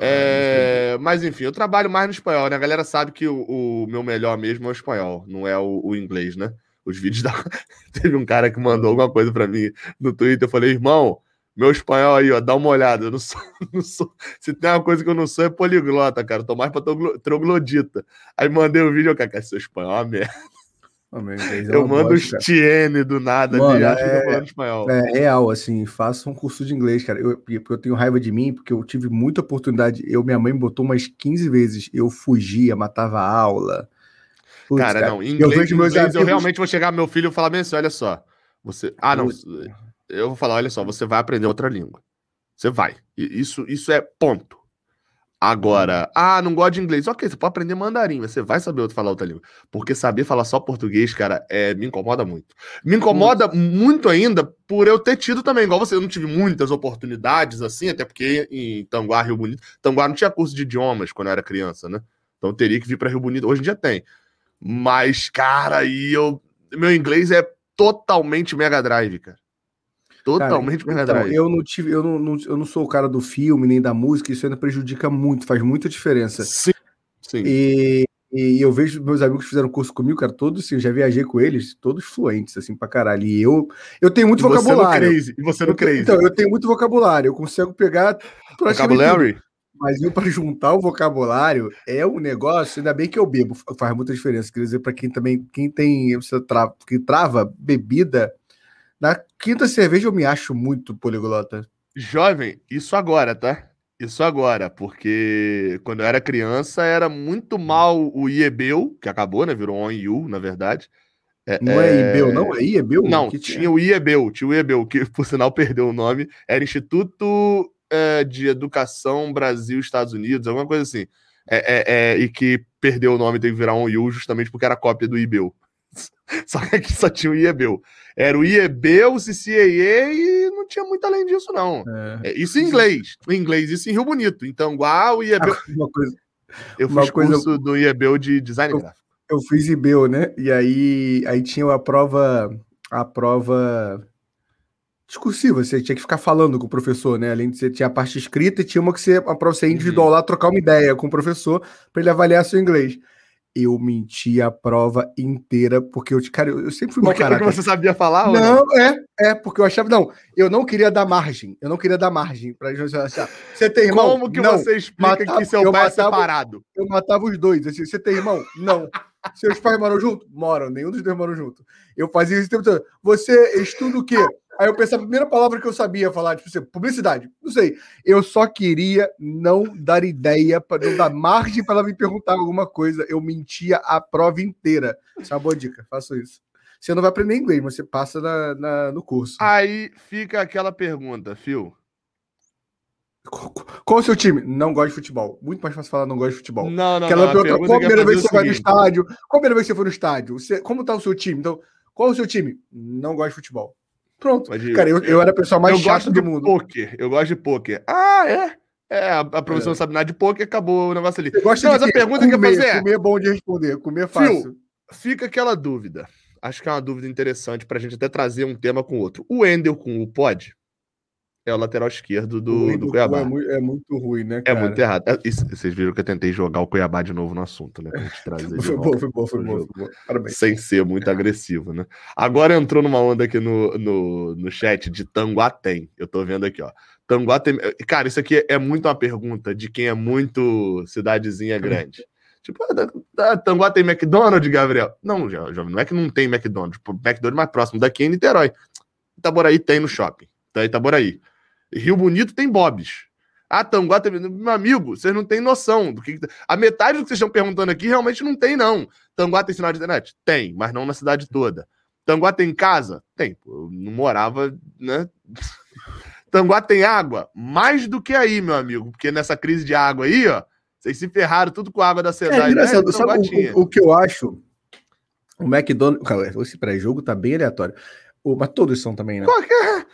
Speaker 2: É, mas enfim, eu trabalho mais no espanhol, né? A galera sabe que o, o meu melhor mesmo é o espanhol, não é o, o inglês, né? Os vídeos da. Teve um cara que mandou alguma coisa para mim no Twitter. Eu falei, irmão, meu espanhol aí, ó, dá uma olhada. Eu não sou, não sou. Se tem uma coisa que eu não sou, é poliglota, cara. Eu tô mais pra troglodita. Aí mandei o um vídeo, cara, seu espanhol é uma merda. É eu mando os Tiene do nada
Speaker 1: Mano, ali, acho é, que eu tô falando espanhol. É real, assim, faça um curso de inglês, cara. Eu, eu tenho raiva de mim, porque eu tive muita oportunidade. Eu, minha mãe me botou umas 15 vezes. Eu fugia, matava a aula.
Speaker 2: Putz, cara, cara, não, inglês, eu, vejo meus inglês, amigos... eu realmente vou chegar meu filho e falar bem assim, olha só. Você. Ah, não. Eu vou falar, olha só, você vai aprender outra língua. Você vai. Isso, isso é ponto. Agora, ah, não gosto de inglês. Ok, você pode aprender mandarim, você vai saber falar outra língua. Porque saber falar só português, cara, é, me incomoda muito. Me incomoda muito ainda por eu ter tido também, igual você, eu não tive muitas oportunidades assim, até porque em Tanguá, Rio Bonito, Tanguá não tinha curso de idiomas quando eu era criança, né? Então eu teria que vir para Rio Bonito. Hoje em dia tem. Mas, cara, aí eu. Meu inglês é totalmente Mega Drive, cara. Totalmente cara,
Speaker 1: então, eu não tive, eu não, não, eu não sou o cara do filme nem da música, isso ainda prejudica muito, faz muita diferença.
Speaker 2: Sim.
Speaker 1: Sim. E, e eu vejo meus amigos que fizeram curso comigo, cara, todos, assim, eu já viajei com eles, todos fluentes, assim, pra caralho. E eu, eu tenho muito e vocabulário.
Speaker 2: Você e você não crazy.
Speaker 1: Então, eu tenho muito vocabulário, eu consigo pegar.
Speaker 2: Vocabulário?
Speaker 1: Mas eu, para juntar o vocabulário, é um negócio, ainda bem que eu bebo, faz muita diferença. Quer dizer, para quem também, quem tem, você trava, que trava bebida, na quinta cerveja eu me acho muito poliglota.
Speaker 2: Jovem, isso agora, tá? Isso agora, porque quando eu era criança era muito mal o IEBEU, que acabou, né? Virou ONU, na verdade.
Speaker 1: É, não é, é não? É IEBEU?
Speaker 2: Não, que tinha o IEBEU, tinha o IEBEU, que por sinal perdeu o nome. Era Instituto é, de Educação Brasil-Estados Unidos, alguma coisa assim. É, é, é, e que perdeu o nome teve que virar ONU justamente porque era cópia do IEBEU. Só que aqui só tinha o IEBEU. Era o IEB, o CCAA e não tinha muito além disso, não. É. é isso em inglês. Em inglês, isso em Rio Bonito. Então, igual o IEB.
Speaker 1: Uma coisa,
Speaker 2: eu fiz coisa, curso do IEB de design
Speaker 1: eu,
Speaker 2: gráfico.
Speaker 1: Eu fiz IBEU, né? E aí, aí tinha a prova, a prova discursiva, você tinha que ficar falando com o professor, né? Além de você tinha a parte escrita e tinha uma que você, a prova ser individual uhum. lá, trocar uma ideia com o professor para ele avaliar seu inglês eu menti a prova inteira, porque eu, cara, eu, sempre fui
Speaker 2: mau caráter. Porque você sabia falar?
Speaker 1: Não, não, é, é, porque eu achava, não, eu não queria dar margem, eu não queria dar margem pra achar. Você tem irmão?
Speaker 2: Como que não, você explica matava, que seu pai matava, é separado?
Speaker 1: Eu matava os dois, assim, você tem irmão? Não. Seus pais moram junto? Moram, nenhum dos dois moram junto. Eu fazia isso o tempo todo. Você estuda o quê? Aí eu pensei, a primeira palavra que eu sabia falar, tipo assim, publicidade. Não sei. Eu só queria não dar ideia, para não dar margem para ela me perguntar alguma coisa. Eu mentia a prova inteira. Isso é uma boa dica, faço isso. Você não vai aprender inglês, mas você passa na, na no curso.
Speaker 2: Aí fica aquela pergunta, Phil.
Speaker 1: Qual, qual, o seu time? Não gosto de futebol. Muito mais fácil falar não gosto de futebol.
Speaker 2: Não, não, Aquela
Speaker 1: não. Pergunta, qual a primeira vez que você vai no estádio? Qual a primeira vez que você foi no estádio? Você, como tá o seu time? Então, qual o seu time? Não gosto de futebol. Pronto. Mas, cara, eu, eu era a pessoa mais chata do mundo.
Speaker 2: Poker. Eu gosto de poker. Ah, é? É, a, a professora é. não sabe nada de poker, acabou o negócio ali.
Speaker 1: Gosta não, mas a pergunta comer, que eu fazer é... Comer é bom de responder, comer é fácil. Phil,
Speaker 2: fica aquela dúvida. Acho que é uma dúvida interessante pra gente até trazer um tema com outro. O Endel com o pode? É o lateral esquerdo do, do, do Cuiabá.
Speaker 1: É muito, é muito, ruim, né,
Speaker 2: cara? É muito errado. É, vocês viram que eu tentei jogar o Cuiabá de novo no assunto, né?
Speaker 1: foi, bom, foi bom, foi bom,
Speaker 2: Parabéns. Sem ser muito agressivo, né? Agora entrou numa onda aqui no, no, no chat de Tanguatem. Eu tô vendo aqui, ó. Tanguatem. Cara, isso aqui é muito uma pergunta de quem é muito cidadezinha grande. Tipo, ah, Tanguá tem McDonald's, Gabriel? Não, jovem, não é que não tem McDonald's. O McDonald's mais próximo daqui é em Niterói. Itaboraí tem no shopping. Tá Itaboraí. Rio Bonito tem Bob's. Ah, Tanguá tem. Meu amigo, vocês não têm noção do que. A metade do que vocês estão perguntando aqui realmente não tem, não. Tanguá tem sinal de internet? Tem, mas não na cidade toda. Tanguá tem casa? Tem. Eu não morava, né? Tanguá tem água? Mais do que aí, meu amigo, porque nessa crise de água aí, ó, vocês se ferraram tudo com a água da cidade. É
Speaker 1: engraçado, né? sabe o, o, que eu acho? O McDonald's. Cara, esse pré-jogo tá bem aleatório. O, mas todos são também, né?
Speaker 2: Qualquer.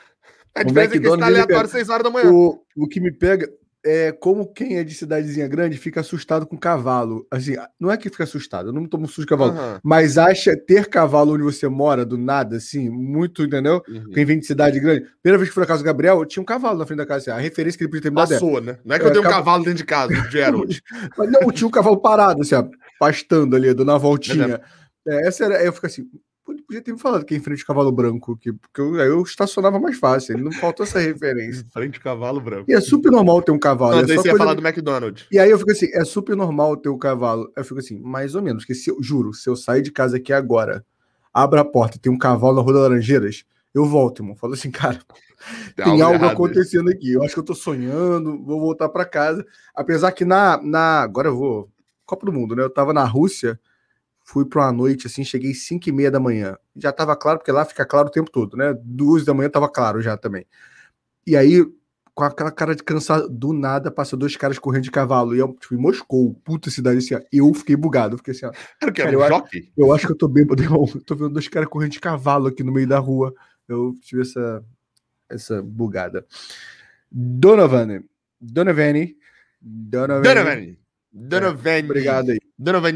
Speaker 2: É? A diferença o McDonald's, é que está aleatório às 6 horas da manhã.
Speaker 1: O, o que me pega é como quem é de cidadezinha grande fica assustado com cavalo. Assim, não é que fica assustado, eu não tomo susto de cavalo, uhum. mas acha ter cavalo onde você mora, do nada, assim, muito, entendeu? Uhum. Quem vem de cidade grande. Primeira vez que fui na casa do Gabriel, tinha um cavalo na frente da casa. Assim, a referência que ele podia ter me
Speaker 2: dado. É Passou, né? Não é que é, eu tenho um cavalo dentro de casa, Gerald.
Speaker 1: mas não, tinha um cavalo parado, assim, ó, pastando ali, dando uma voltinha. É, essa era, eu fico assim, podia ter me falado que é em frente ao cavalo branco, que, porque eu, eu estacionava mais fácil. Ele não faltou essa referência.
Speaker 2: frente ao cavalo branco.
Speaker 1: E é super normal ter um cavalo. Não,
Speaker 2: é você ia falar do McDonald's.
Speaker 1: E aí eu fico assim, é super normal ter um cavalo. Eu fico assim, mais ou menos, porque se eu juro, se eu sair de casa aqui agora, abro a porta e tem um cavalo na Rua das Laranjeiras, eu volto, irmão. Falo assim, cara, tem, tem algo, acontecendo aqui. Eu acho que eu tô sonhando, vou voltar para casa. Apesar que na, na. Agora eu vou. Copa do Mundo, né? Eu tava na Rússia fui para uma noite assim, cheguei 5 e meia da manhã. Já estava claro, porque lá fica claro o tempo todo, né? Duas da manhã estava claro já também. E aí, com aquela cara de cansado, do nada passa dois caras correndo de cavalo. E eu, tipo, em Moscou, puta cidade assim, ó, eu fiquei bugado. Fiquei assim, ó.
Speaker 2: Cara,
Speaker 1: cara,
Speaker 2: eu,
Speaker 1: acho, eu acho que eu tô bêbado, eu tô vendo dois caras correndo de cavalo aqui no meio da rua. Eu tive essa, essa bugada. Donovan. Donovan.
Speaker 2: Donovan. Donovan. Donovan. É,
Speaker 1: obrigado aí.
Speaker 2: Donovan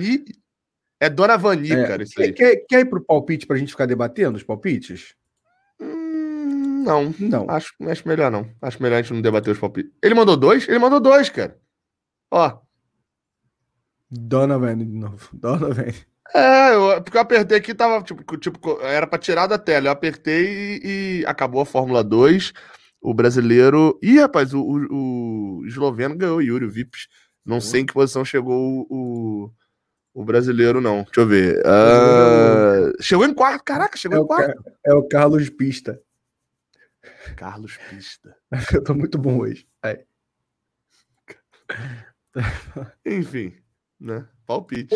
Speaker 2: é Dona Vani, é, cara, isso aí.
Speaker 1: Quer, quer ir pro palpite pra gente ficar debatendo os palpites?
Speaker 2: Hum, não, não. Acho, acho melhor não. Acho melhor a gente não debater os palpites. Ele mandou dois? Ele mandou dois, cara. Ó.
Speaker 1: Dona Vani de novo. Dona Vani.
Speaker 2: É, eu, porque eu apertei aqui, tava tipo, tipo era para tirar da tela. Eu apertei e, e, acabou a Fórmula 2. O brasileiro. Ih, rapaz, o, o, o esloveno ganhou o Yuri, o Vips. Não uhum. sei em que posição chegou o, o brasileiro não. Deixa eu ver. Uh... Chegou em quarto. Caraca, chegou
Speaker 1: é
Speaker 2: em quarto.
Speaker 1: É o Carlos Pista.
Speaker 2: Carlos Pista.
Speaker 1: eu tô muito bom hoje. Aí.
Speaker 2: Enfim, né? Palpite.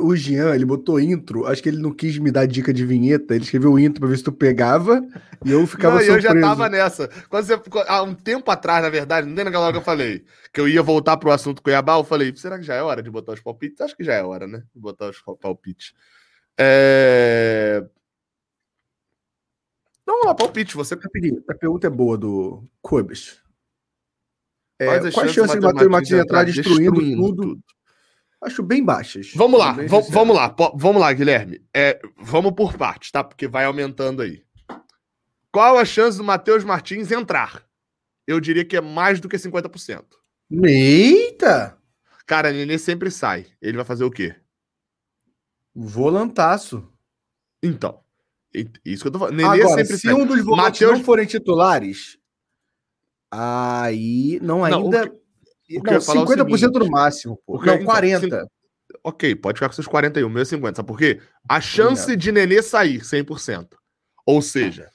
Speaker 1: O Jean, ele botou intro, acho que ele não quis me dar dica de vinheta, ele escreveu intro pra ver se tu pegava, e eu ficava não, surpreso.
Speaker 2: eu já tava nessa. Quando você, há um tempo atrás, na verdade, não tem naquela hora que eu falei, que eu ia voltar pro assunto Cuiabá, eu falei, será que já é hora de botar os palpites? Acho que já é hora, né? De botar os palpites. É... Vamos lá, palpite, você...
Speaker 1: A pergunta é boa do Cubes. É, quais chances de Matheus Martins entrar destruindo, destruindo tudo? tudo? Acho bem baixas.
Speaker 2: Vamos lá, vamos lá, vamos lá, Guilherme. É, vamos por partes, tá? Porque vai aumentando aí. Qual a chance do Matheus Martins entrar? Eu diria que é mais do que 50%.
Speaker 1: Eita!
Speaker 2: Cara, Nenê sempre sai. Ele vai fazer o quê?
Speaker 1: Volantaço.
Speaker 2: Então. Isso que eu tô falando.
Speaker 1: Nenê Agora, sempre se sai. um dos volantes Mateus... não forem titulares, aí não ainda... Não, não, 50% é seguinte, no máximo, pô. Porque, não, 40%. Então,
Speaker 2: ok, pode ficar com seus 41, meu 50. Sabe por quê? A chance é. de Nenê sair, 100%. Ou seja,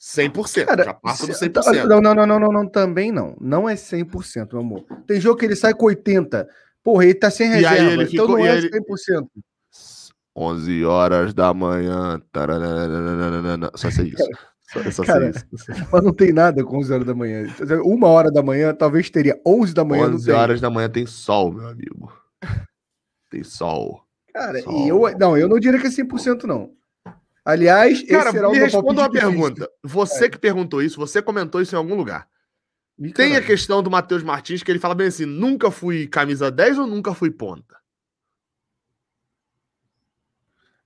Speaker 2: 100%. Cara, já passa do 100%.
Speaker 1: Não, não, não, não, não, não, também não. Não é 100%, meu amor. Tem jogo que ele sai com 80%. Porra, ele tá sem reserva. E aí ele ficou, então não é ele... 100%.
Speaker 2: 11 horas da manhã. Só sei isso.
Speaker 1: Só Cara, mas não tem nada com 11 horas da manhã. Uma hora da manhã, talvez teria. 11 da manhã
Speaker 2: 11 horas da manhã tem sol, meu amigo. Tem sol.
Speaker 1: Cara, sol. e eu. Não, eu não diria que é 100%, não. Aliás,
Speaker 2: Cara, esse será me responda uma pergunta. Você é. que perguntou isso, você comentou isso em algum lugar. E, tem a questão do Matheus Martins, que ele fala bem assim: nunca fui camisa 10 ou nunca fui ponta?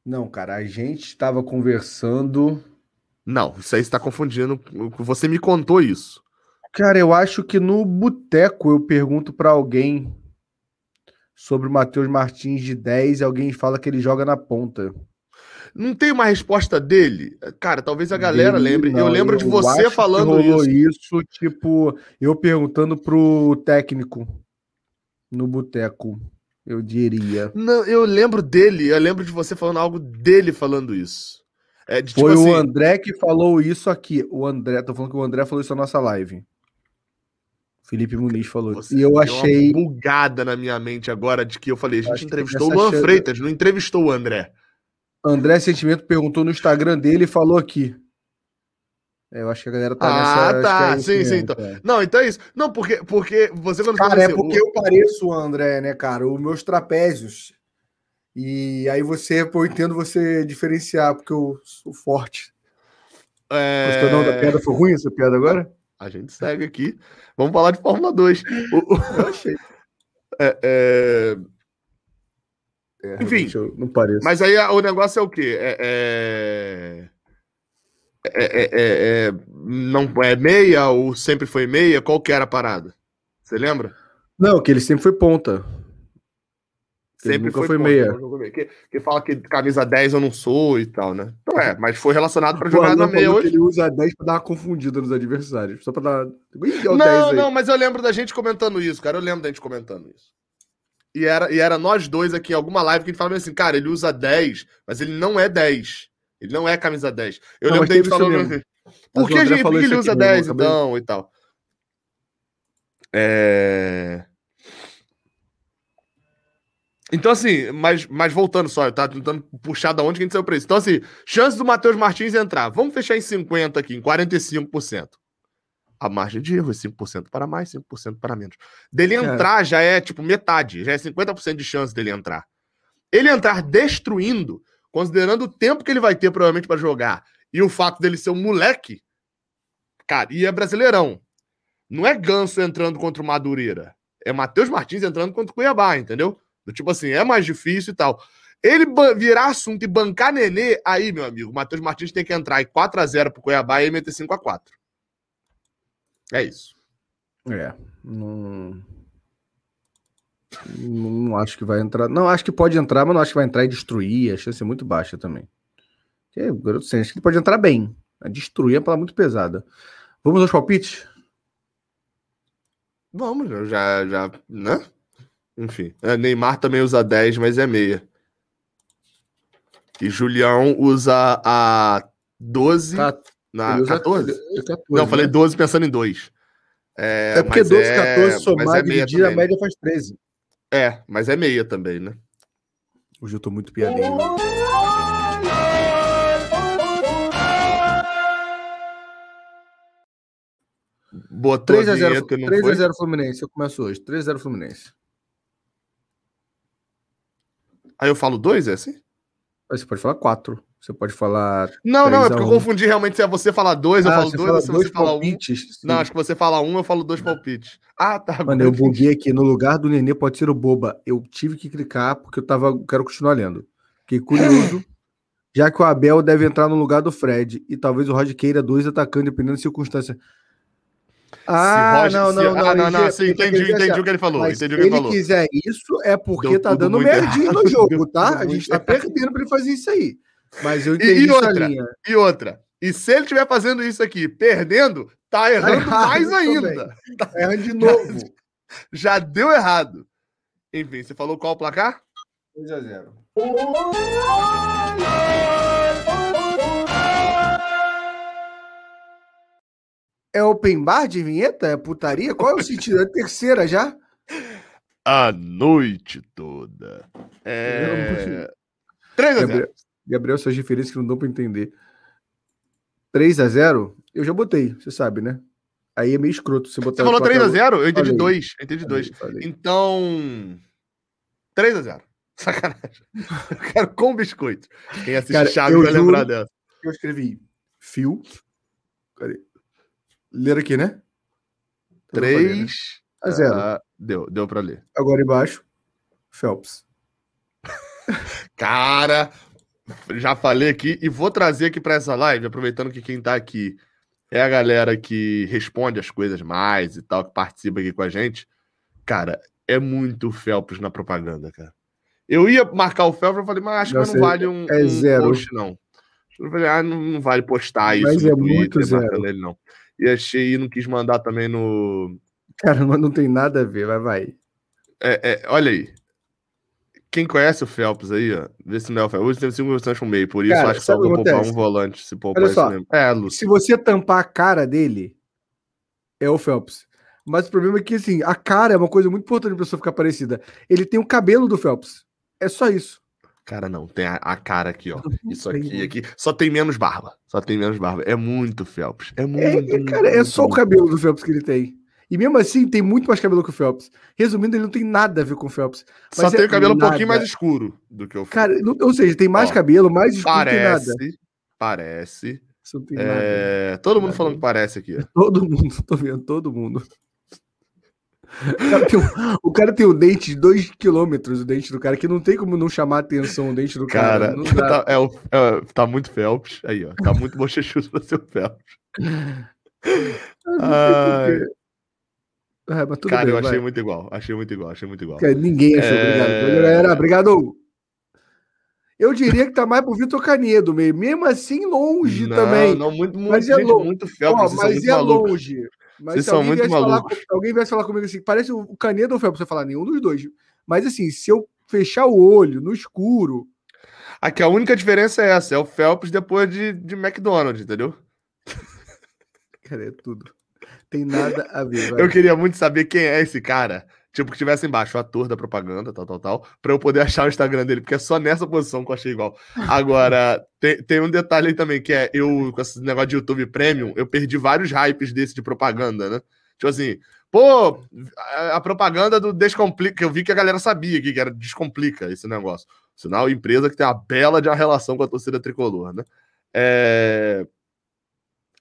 Speaker 1: Não, cara, a gente estava conversando.
Speaker 2: Não, isso aí você tá confundindo. Você me contou isso.
Speaker 1: Cara, eu acho que no boteco eu pergunto para alguém sobre o Matheus Martins de 10 e alguém fala que ele joga na ponta.
Speaker 2: Não tem uma resposta dele? Cara, talvez a galera dele, lembre. Não, eu lembro eu de você falando isso.
Speaker 1: isso. Tipo, eu perguntando pro técnico no boteco, eu diria.
Speaker 2: Não, eu lembro dele, eu lembro de você falando algo dele falando isso.
Speaker 1: É, de, tipo Foi assim, o André que falou isso aqui. O André, tô falando que o André falou isso na nossa live. Felipe Muniz falou. Você e eu achei.
Speaker 2: Uma bugada na minha mente agora de que eu falei: a gente entrevistou o Luan chance... Freitas, não entrevistou o André.
Speaker 1: André Sentimento perguntou no Instagram dele e falou aqui. É, eu acho que a galera tá
Speaker 2: ah, nessa. Ah, tá. É sim, sim. Então. É. Não, então é isso. Não, porque, porque você quando
Speaker 1: Cara, é assim, porque o... eu pareço o André, né, cara? Os meus trapézios. E aí você, pô, eu entendo você diferenciar, porque eu sou forte. É... Gostou não da piada? Foi ruim essa piada agora?
Speaker 2: A gente segue aqui. Vamos falar de Fórmula 2. O,
Speaker 1: Eu achei.
Speaker 2: É, é...
Speaker 1: É, Enfim, não parece.
Speaker 2: Mas aí o negócio é o quê? É, é, não é meia ou sempre foi meia? Qual que era a parada? Você lembra?
Speaker 1: Não, que ele sempre foi ponta.
Speaker 2: Sempre foi, foi meia. Que, que, fala que camisa 10 eu não sou e tal, né? Então é, mas foi relacionado para jogar na meia hoje.
Speaker 1: Ele usa 10 para dar uma confundida nos adversários. Só para dar.
Speaker 2: não, não, mas eu lembro da gente comentando isso, cara. Eu lembro da gente comentando isso. E era, e era nós dois aqui em alguma live que a gente falava assim, cara, ele usa 10, mas ele não é 10. Ele não é camisa 10. Eu não, lembro da gente falando assim, por que, gente, ele usa 10 então e tal? É. Então, assim, mas, mas voltando só, eu tava tentando puxar da onde que a gente saiu pra isso. Então, assim, chance do Matheus Martins entrar. Vamos fechar em 50 aqui, em 45%. A margem de erro é 5% para mais, 5% para menos. Dele é. entrar já é, tipo, metade. Já é 50% de chance dele entrar. Ele entrar destruindo, considerando o tempo que ele vai ter, provavelmente, para jogar, e o fato dele ser um moleque, cara, e é brasileirão. Não é Ganso entrando contra o Madureira. É Matheus Martins entrando contra o Cuiabá, entendeu? Tipo assim, é mais difícil e tal. Ele virar assunto e bancar Nenê, aí, meu amigo, o Matheus Martins tem que entrar em 4x0 pro Cuiabá e meter 5x4. É isso.
Speaker 1: É. Não... não acho que vai entrar. Não, acho que pode entrar, mas não acho que vai entrar e destruir. A chance é muito baixa também. É, garoto, acho que ele pode entrar bem. Destruir é uma palavra muito pesada. Vamos aos palpites?
Speaker 2: Vamos, já, já, né? Enfim, é, Neymar também usa 10, mas é meia. E Julião usa a 12. Tá. Na 14? 14? Não, né? falei 12 pensando em 2.
Speaker 1: É, é porque 12, 14 é, somar é dividir, a média faz 13.
Speaker 2: É, mas é meia também, né?
Speaker 1: Hoje eu tô muito piadinho.
Speaker 2: Botou 3
Speaker 1: a 0 3 a 0 Fluminense. Eu começo hoje. 3 a 0 Fluminense.
Speaker 2: Aí eu falo dois, é assim?
Speaker 1: Você pode falar quatro. Você pode falar.
Speaker 2: Não, não, é porque eu confundi realmente se é você falar dois, eu ah, falo dois, ou se você fala um. Não, acho que você fala um, eu falo dois palpites.
Speaker 1: Ah, tá. Mano, eu buguei aqui. No lugar do Nenê pode ser o Boba. Eu tive que clicar porque eu tava. Quero continuar lendo. Fiquei curioso. já que o Abel deve entrar no lugar do Fred e talvez o Rod queira dois atacando, dependendo da circunstância.
Speaker 2: Ah, Roger, não, não, se... não, ah, não, não, sim, entendi, entendi o que ele falou. Mas entendi o que ele falou.
Speaker 1: Se ele quiser isso, é porque Deu tá dando merdinha no jogo, tá? A gente tá perdendo pra ele fazer isso aí. Mas eu entendi
Speaker 2: e, e outra, linha. E outra, e se ele estiver fazendo isso aqui, perdendo, tá errando tá mais ainda.
Speaker 1: Tá errando de novo.
Speaker 2: Já, já, deu errado. Enfim, você falou qual o placar?
Speaker 1: 2 a 0. É open bar de vinheta? É putaria? Qual é o sentido? É terceira já?
Speaker 2: A noite toda. É... 3 a 0.
Speaker 1: Gabriel, Gabriel, suas referências que não dão para entender. 3 a 0 Eu já botei, você sabe, né? Aí é meio escroto
Speaker 2: você botar. Você falou 3 a 0 Eu entendi 2. Eu entendi 2. Então. 3 a 0 Sacanagem. Eu quero com biscoito. Quem assiste Cara, Chaves vai lembrar dessa.
Speaker 1: Eu escrevi fio. Cadê? Ler aqui, né?
Speaker 2: 3 né?
Speaker 1: a 0. Uh,
Speaker 2: deu, deu para ler.
Speaker 1: Agora embaixo, Phelps.
Speaker 2: Cara, já falei aqui e vou trazer aqui para essa live, aproveitando que quem tá aqui é a galera que responde as coisas mais e tal, que participa aqui com a gente. Cara, é muito Phelps na propaganda, cara. Eu ia marcar o Phelps, eu falei, mas acho que não vale um,
Speaker 1: é
Speaker 2: um
Speaker 1: zero.
Speaker 2: post, não. Eu falei, ah, não, não vale postar isso
Speaker 1: Mas
Speaker 2: no
Speaker 1: é
Speaker 2: Twitter,
Speaker 1: muito zero.
Speaker 2: ele, não. E achei, não quis mandar também no...
Speaker 1: Cara, mas não tem nada a ver, vai, vai.
Speaker 2: É, é, olha aí. Quem conhece o Phelps aí, ó, vê se não é o Phelps. Hoje teve 5 minutos no meio, por isso
Speaker 1: Cara,
Speaker 2: acho que só vou poupar um volante, se poupar
Speaker 1: Olha
Speaker 2: isso
Speaker 1: só.
Speaker 2: mesmo. É, Lúcio.
Speaker 1: Se você tampar a cara dele, é o Phelps. Mas o problema é que, assim, a cara é uma coisa muito importante pra pessoa ficar parecida. Ele tem o cabelo do Phelps. É só isso.
Speaker 2: Cara, não, tem a, a cara aqui, ó. Isso
Speaker 1: Tem,
Speaker 2: aqui,
Speaker 1: né?
Speaker 2: aqui. Só tem menos barba. Só tem menos barba. É muito Phelps. É muito.
Speaker 1: É, é,
Speaker 2: muito,
Speaker 1: cara, é
Speaker 2: muito,
Speaker 1: só o
Speaker 2: muito.
Speaker 1: cabelo do Phelps que ele tem. E mesmo assim, tem muito mais cabelo que o Phelps. Resumindo, ele não tem nada a ver com o Phelps.
Speaker 2: Só
Speaker 1: mas
Speaker 2: tem
Speaker 1: é
Speaker 2: o cabelo um
Speaker 1: nada.
Speaker 2: pouquinho mais escuro do que o Phelps.
Speaker 1: Cara, não- ou seja, tem mais
Speaker 2: Ó,
Speaker 1: cabelo, mais escuro, não tem nada.
Speaker 2: parece. Parece.
Speaker 1: Isso não tem nada.
Speaker 2: É, todo mundo falando que parece aqui, ó.
Speaker 1: Todo mundo, tô vendo, todo mundo. O cara tem um, o cara tem um dente de 2 quilômetros, o dente do cara, que não tem como não chamar atenção o dente do cara.
Speaker 2: Cara, tá, é o- é, tá muito Phelps. Aí, ó. Tá muito bochechudo pra ser o Phelps.
Speaker 1: Ah, mas tudo
Speaker 2: Cara,
Speaker 1: bem,
Speaker 2: eu achei
Speaker 1: vai.
Speaker 2: muito igual. Achei muito igual, achei muito igual.
Speaker 1: Cara, ninguém achou,
Speaker 2: É.
Speaker 1: obrigado. Galera, obrigado. Eu diria que tá mais pro Vitor Canedo, meio. mesmo assim longe
Speaker 2: não,
Speaker 1: também.
Speaker 2: Não, muito, muito,
Speaker 1: Mas é
Speaker 2: gente,
Speaker 1: louco.
Speaker 2: muito Phelps.
Speaker 1: Ó,
Speaker 2: são
Speaker 1: mas é
Speaker 2: malucos.
Speaker 1: longe. Mas
Speaker 2: Vocês são muito
Speaker 1: falar
Speaker 2: malucos.
Speaker 1: com- alguém viesse falar comigo assim, parece o Canedo ou o Phelps, você falar nenhum dos dois. Mas assim, se eu fechar o olho no escuro,
Speaker 2: Aqui a única diferença é essa: é o Phelps depois de, de McDonald's, entendeu?
Speaker 1: cara, é tudo. Tem nada a ver. vai.
Speaker 2: Eu queria muito saber quem é esse cara. Tipo, que tivesse embaixo o ator da propaganda, tal, tal, tal, pra eu poder achar o Instagram dele, porque é só nessa posição que eu achei igual. Agora, tem, tem um detalhe aí também, que é eu, com esse negócio de YouTube Premium, eu perdi vários hypes desse de propaganda, né? Tipo assim, pô, a, a propaganda do Descomplica, que eu vi que a galera sabia que era Descomplica esse negócio. Sinal, empresa que tem uma bela de uma relação com a torcida tricolor, né? É...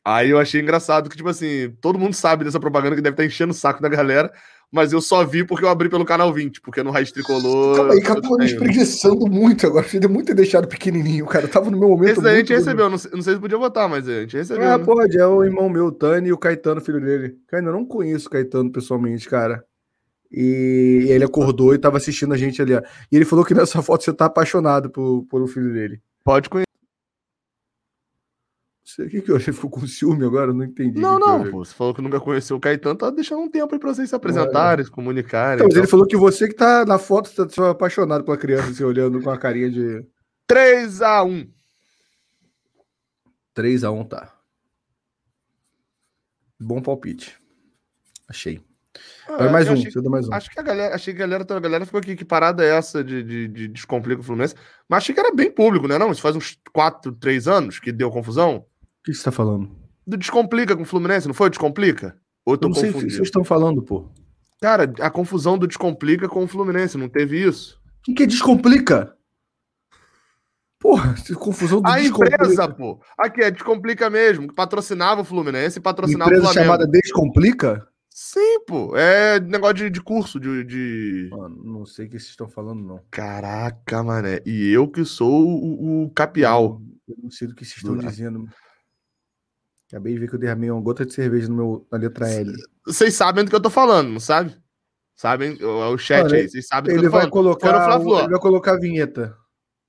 Speaker 2: Aí eu achei engraçado que, tipo assim, todo mundo sabe dessa propaganda que deve estar enchendo o saco da galera, mas eu só vi porque eu abri pelo canal 20, porque no Raiz Tricolor.
Speaker 1: Calma aí,
Speaker 2: eu
Speaker 1: tava me espreguiçando muito agora. Queria muito ter deixado pequenininho, cara. Tava no meu momento.
Speaker 2: Esse a gente recebeu, não sei, não sei se podia votar, mas a gente recebeu.
Speaker 1: Ah,
Speaker 2: né?
Speaker 1: pode, é o irmão meu, o Tani, e o Caetano, filho dele. Cara, eu não conheço o Caetano pessoalmente, cara. E ele acordou e tava assistindo a gente ali, ó. E ele falou que nessa foto você tá apaixonado por, pelo filho dele.
Speaker 2: Pode conhecer.
Speaker 1: Você- O que que eu achei? Ficou com ciúme agora? Não entendi.
Speaker 2: Não, não, pô. Você falou que nunca conheceu o Caetano, tá deixando um tempo aí pra vocês se apresentarem, se comunicarem.
Speaker 1: Então, mas ele falou que você que tá na foto tá só apaixonado pela criança, assim, olhando com a carinha de
Speaker 2: 3x1.
Speaker 1: 3x1, tá. Bom palpite. Achei. Vai mais
Speaker 2: Ah,
Speaker 1: um,
Speaker 2: achei-
Speaker 1: você dá mais um.
Speaker 2: Acho que a galera, achei que a galera, a galera ficou aqui, que parada é essa de, de, de descomplica o Fluminense? Mas achei que era bem público, né? Não, isso faz uns 4, 3 anos que deu confusão.
Speaker 1: O que você tá falando?
Speaker 2: Do Descomplica com o Fluminense, não foi o Descomplica? Ou eu
Speaker 1: não sei o que vocês estão falando, pô.
Speaker 2: Cara, a confusão do Descomplica com o Fluminense, não teve isso?
Speaker 1: O que, que é descomplica? Porra, confusão do
Speaker 2: A empresa, pô. Aqui, é Descomplica mesmo, que patrocinava o Fluminense e patrocinava
Speaker 1: empresa
Speaker 2: o Flamengo.
Speaker 1: chamada Descomplica?
Speaker 2: Sim, pô. É negócio de, de curso, de, de-
Speaker 1: Mano, não sei o que vocês estão falando, não.
Speaker 2: Caraca, mané. E eu que sou o, o capial.
Speaker 1: Eu não sei do que vocês estão dizendo. Acabei de ver que eu derramei uma gota de cerveja no meu, na letra L.
Speaker 2: Vocês sabem do que eu tô falando, não sabe? Sabem? O, o chat
Speaker 1: Mano,
Speaker 2: aí, vocês sabem do que eu tô falando.
Speaker 1: Colocar, o- ele vai colocar a vinheta.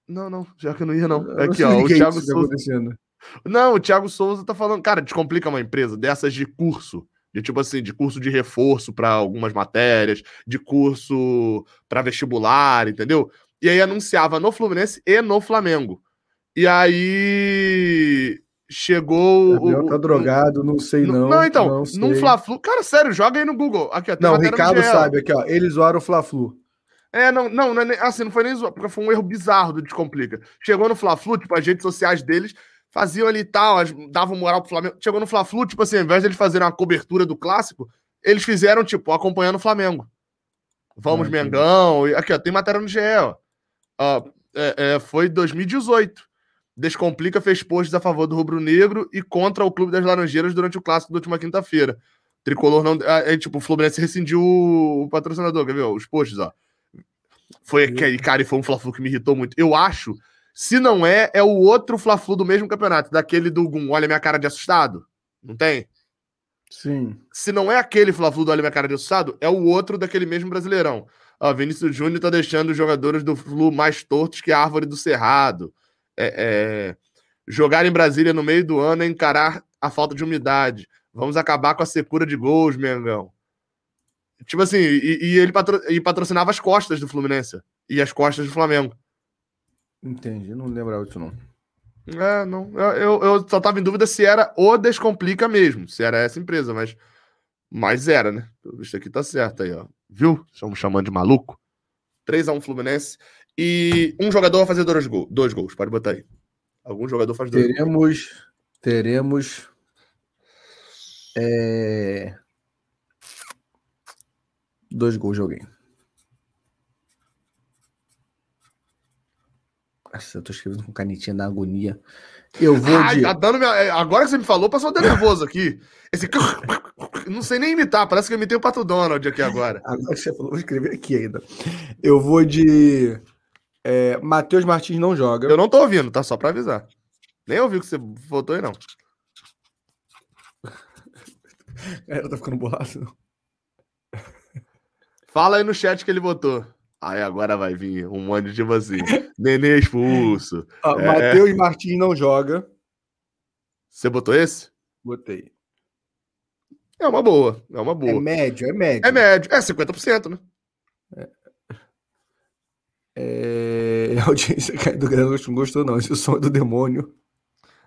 Speaker 2: Não, não, já que eu não ia, não.
Speaker 1: Eu
Speaker 2: Aqui,
Speaker 1: não
Speaker 2: ó, o Thiago
Speaker 1: tá
Speaker 2: Souza. Não, o Thiago Souza tá falando. Cara, Descomplica uma empresa dessas de curso. De tipo assim, de curso de reforço para algumas matérias, de curso para vestibular, entendeu? E aí anunciava no Fluminense e no Flamengo. E aí chegou.
Speaker 1: Gabriel
Speaker 2: o-
Speaker 1: tá drogado, não sei não.
Speaker 2: não, então,
Speaker 1: não
Speaker 2: num. Fla-Flu. Cara, sério, joga aí no Google. Aqui, ó,
Speaker 1: Não, o Ricardo sabe aqui, ó. Eles zoaram o Fla-Flu.
Speaker 2: É, não, não, não é nem- assim, não foi nem zoar, porque foi um erro bizarro do Descomplica. Chegou no Fla-Flu, tipo, as redes sociais deles faziam ali e tal, davam moral pro Flamengo. Chegou no Fla-Flu, tipo assim, ao invés de eles fazerem uma cobertura do clássico, eles fizeram, tipo, acompanhando o Flamengo. Vamos,
Speaker 1: Ah.
Speaker 2: Mengão. e- Aqui, ó, tem matéria no GE, ó. Ó, é, é, foi 2018. Descomplica fez posts a favor do Rubro Negro e contra o Clube das Laranjeiras durante o clássico da última quinta-feira. Tricolor não. É, é, tipo, o Fluminense rescindiu o, patrocinador, quer ver? Os posts, ó. Foi aquele, cara, e foi um Fla-Flu que me irritou muito. Eu acho, Se não é, é o outro Fla-Flu do mesmo campeonato, daquele do Gum, olha minha cara de assustado. Não tem?
Speaker 1: Sim.
Speaker 2: Se não é aquele Fla-Flu do olha minha cara de assustado, é o outro daquele mesmo Brasileirão. Ó, Vinícius Júnior tá deixando os jogadores do Flu mais tortos que a árvore do Cerrado. É, é... Jogar em Brasília no meio do ano é encarar a falta de umidade. Vamos acabar com a secura de gols, Mengão. Tipo assim, e, e ele patro... e patrocinava as costas do Fluminense e as costas do Flamengo.
Speaker 1: Entendi, não lembrava disso não.
Speaker 2: É, não. Eu, eu só tava em dúvida se era o Descomplica mesmo, se era essa empresa, mas, mas era, né? Isso aqui tá certo aí, ó. Viu? Estamos chamando de maluco. 3x1 Fluminense. E um jogador vai fazer dois, gols, dois gols, pode botar aí. Algum jogador faz dois
Speaker 1: teremos, gols. Teremos. É... Dois gols de alguém. Nossa, eu tô escrevendo com canetinha na agonia. Eu vou Ai, de.
Speaker 2: Tá dando minha... É, agora que você me falou, passou até nervoso aqui. Esse. Não sei nem imitar, parece que eu imitei o Pato Donald aqui agora.
Speaker 1: Agora que você falou, vou escrever aqui ainda. Eu vou de. É, Matheus Martins não joga.
Speaker 2: Eu não tô ouvindo, tá? Só pra avisar. Nem ouvi o que você votou aí, não.
Speaker 1: Ela tá ficando bolado.
Speaker 2: Fala aí no chat que ele votou. Aí agora vai vir um monte de tipo assim. Nenê expulso.
Speaker 1: Ah, é... Matheus Martins não joga.
Speaker 2: Você botou esse?
Speaker 1: Botei.
Speaker 2: É uma boa. É uma boa. É
Speaker 1: médio, é médio.
Speaker 2: É médio. É 50%, né?
Speaker 1: É. É... A audiência caindo do grande não gostou, não. Esse é som do demônio.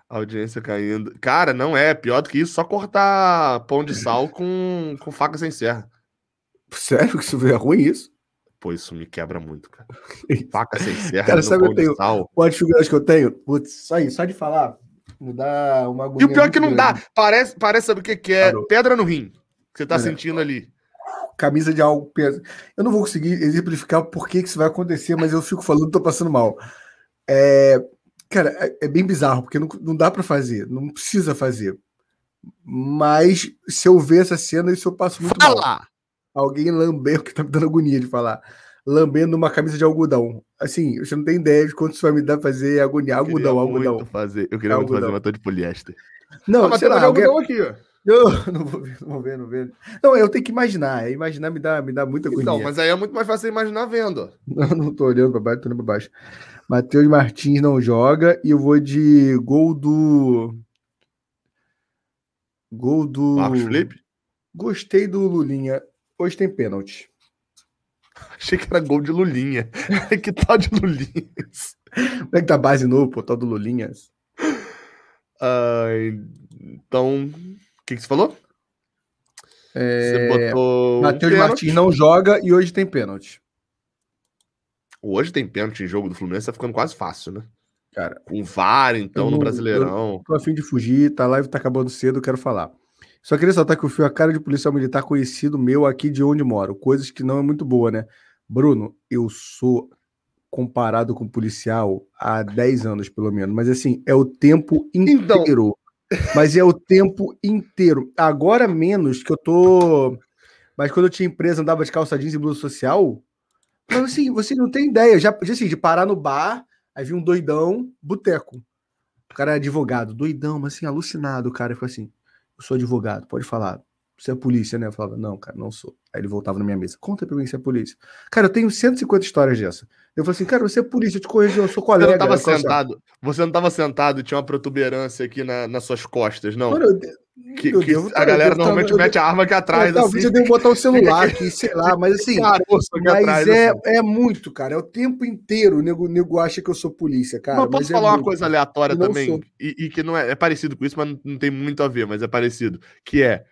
Speaker 2: A audiência caindo. Cara, não é. Pior do que isso, só cortar pão de sal com, com faca sem serra.
Speaker 1: Sério que isso é ruim isso?
Speaker 2: Pô, isso me quebra muito, cara. Faca sem serra.
Speaker 1: Cara, sabe eu tenho quantas figuras que eu tenho? Putz, só isso, só de falar, me dá uma.
Speaker 2: E o pior é que não grande. dá. Parece, parece sabe o que, que é? Parou. Pedra no rim. Que você tá é. sentindo ali.
Speaker 1: Camisa de algo peso. Eu não vou conseguir exemplificar por que, que isso vai acontecer, mas eu fico falando, tô passando mal. É, cara, é, é bem bizarro, porque não, não dá para fazer, não precisa fazer. Mas se eu ver essa cena, isso eu passo muito Fala! mal alguém lambendo, que tá me dando agonia de falar, lambendo uma camisa de algodão. Assim, você não tem ideia de quanto isso vai me dar fazer agoniar algodão, algodão.
Speaker 2: Fazer, eu queria algodão. muito fazer uma toda de poliéster.
Speaker 1: Não, ah, mas sei lá, alguém... algodão aqui, ó. Eu não vou ver, não vou ver, não ver. Não, eu tenho que imaginar. Imaginar me dá, me dá muita agonia. Então,
Speaker 2: mas aí é muito mais fácil imaginar vendo.
Speaker 1: Não, não tô olhando para baixo, tô olhando para baixo. Matheus Martins não joga e eu vou de gol do. Gol do.
Speaker 2: Marcos Felipe?
Speaker 1: Gostei do Lulinha. Hoje tem pênalti.
Speaker 2: Achei que era gol de Lulinha. que tal de Lulinhas?
Speaker 1: Como é que tá a base novo, pô, tal do Lulinhas?
Speaker 2: Uh, então, que, que você falou?
Speaker 1: É... Você botou. Matheus um Martins não joga e hoje tem pênalti.
Speaker 2: Hoje tem pênalti em jogo do Fluminense, tá ficando quase fácil, né?
Speaker 1: Cara.
Speaker 2: Com VAR, então, no Brasileirão.
Speaker 1: tô a fim de fugir, tá, a live tá acabando cedo, quero falar. Só queria ressaltar que Fio é a cara de policial militar conhecido meu aqui de onde moro. Coisas que não é muito boa, né? Bruno, eu sou comparado com policial há 10 anos, pelo menos. Mas assim, é o tempo então. inteiro. Então... Mas é o tempo inteiro. Agora menos que eu tô. Mas quando eu tinha empresa, andava de calça jeans e blusa social. Mas assim, você não tem ideia. Já, assim, de parar no bar, aí vi um doidão, boteco. O cara é advogado, doidão, mas assim, alucinado. O cara ficou assim eu sou advogado, pode falar. Você é polícia, né? Eu falava, não, cara, não sou. Aí ele voltava na minha mesa, conta pra mim se é polícia. Cara, eu tenho 150 histórias dessa. Eu falei assim, cara, você é polícia, eu te corrigi, eu sou colega.
Speaker 2: Você não tava sentado, você não tava sentado, tinha uma protuberância aqui na, nas suas costas, não? Mano, eu, que, eu que devo, a galera normalmente mete a arma aqui atrás.
Speaker 1: Talvez assim. eu devo botar o celular aqui, sei lá, mas assim. mas atrás, é, assim. é muito, cara. É o tempo inteiro o nego, nego acha que eu sou polícia, cara. Mas
Speaker 2: posso
Speaker 1: mas
Speaker 2: é falar é uma muito, coisa aleatória também? E, e, que não é, é parecido com isso, mas não tem muito a ver, mas é parecido. Que é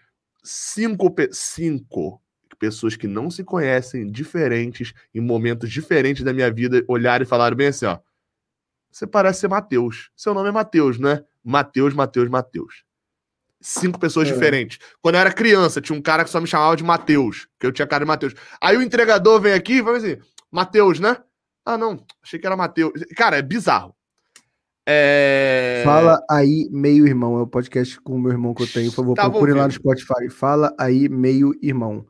Speaker 2: cinco, cinco pessoas que não se conhecem, diferentes, em momentos diferentes da minha vida, olharam e falaram bem assim: ó. Você parece ser Mateus. Seu nome é Mateus, né? Mateus, Mateus, Mateus cinco pessoas é. diferentes. Quando eu era criança, tinha um cara que só me chamava de Mateus, que eu tinha cara de Mateus. Aí o entregador vem aqui e vai assim, Mateus, né? Ah, não, achei que era Mateus. Cara, é bizarro. É...
Speaker 1: Fala aí, meio irmão. É o podcast com o meu irmão que eu tenho. Por favor, tá procure lá no Spotify. Fala aí, meio irmão.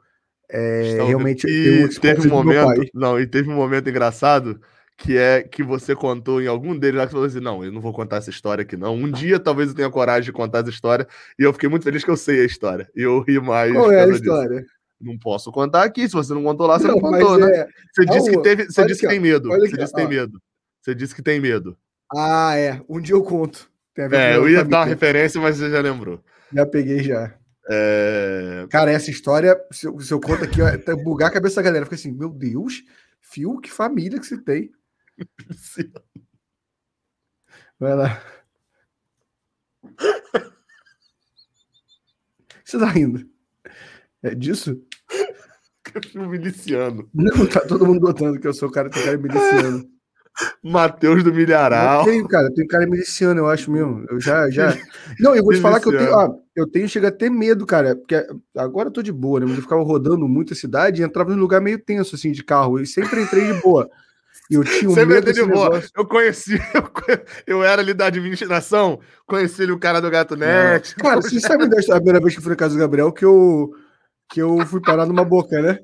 Speaker 1: É, realmente
Speaker 2: e teve um momento. Não, e teve um momento engraçado que é que você contou em algum deles lá que você falou assim: não, eu não vou contar essa história aqui, não. Um dia talvez eu tenha coragem de contar essa história. E eu fiquei muito feliz que eu sei a história. E eu ri mais.
Speaker 1: Qual é a história? Disso.
Speaker 2: Não posso contar aqui. Se você não contou lá, você não, não contou, né? É... Você disse que teve. Você disse que, tem medo. Você disse que tem medo. Você disse que tem medo.
Speaker 1: Ah, é. Um dia eu conto.
Speaker 2: é, eu ia dar uma referência, mas você já lembrou.
Speaker 1: Já peguei já. É... Cara, essa história, se eu, se eu conto aqui, até bugar a cabeça da galera. Fica assim, meu Deus, Fio, que família que você tem. Vai lá. Você tá rindo? É disso?
Speaker 2: Filme miliciano.
Speaker 1: Não, tá todo mundo notando que eu sou o cara, tem cara miliciano.
Speaker 2: Matheus do Milharal.
Speaker 1: Eu tenho, cara, eu tenho cara miliciano, eu acho mesmo. Eu já, já. Não, eu vou te falar que eu tenho, ó, eu tenho, chega a ter medo, cara, porque agora eu tô de boa, né? Mas eu ficava rodando muito a cidade e entrava num lugar meio tenso, assim, de carro, e sempre entrei de boa. E eu tinha um Sempre medo
Speaker 2: de boa. Eu conheci, eu, eu, era ali da administração, conheci ele, o cara do Gato Net.
Speaker 1: É. Cara, você sabe da primeira vez que eu fui na casa do Gabriel que eu, que eu fui parar numa boca, né?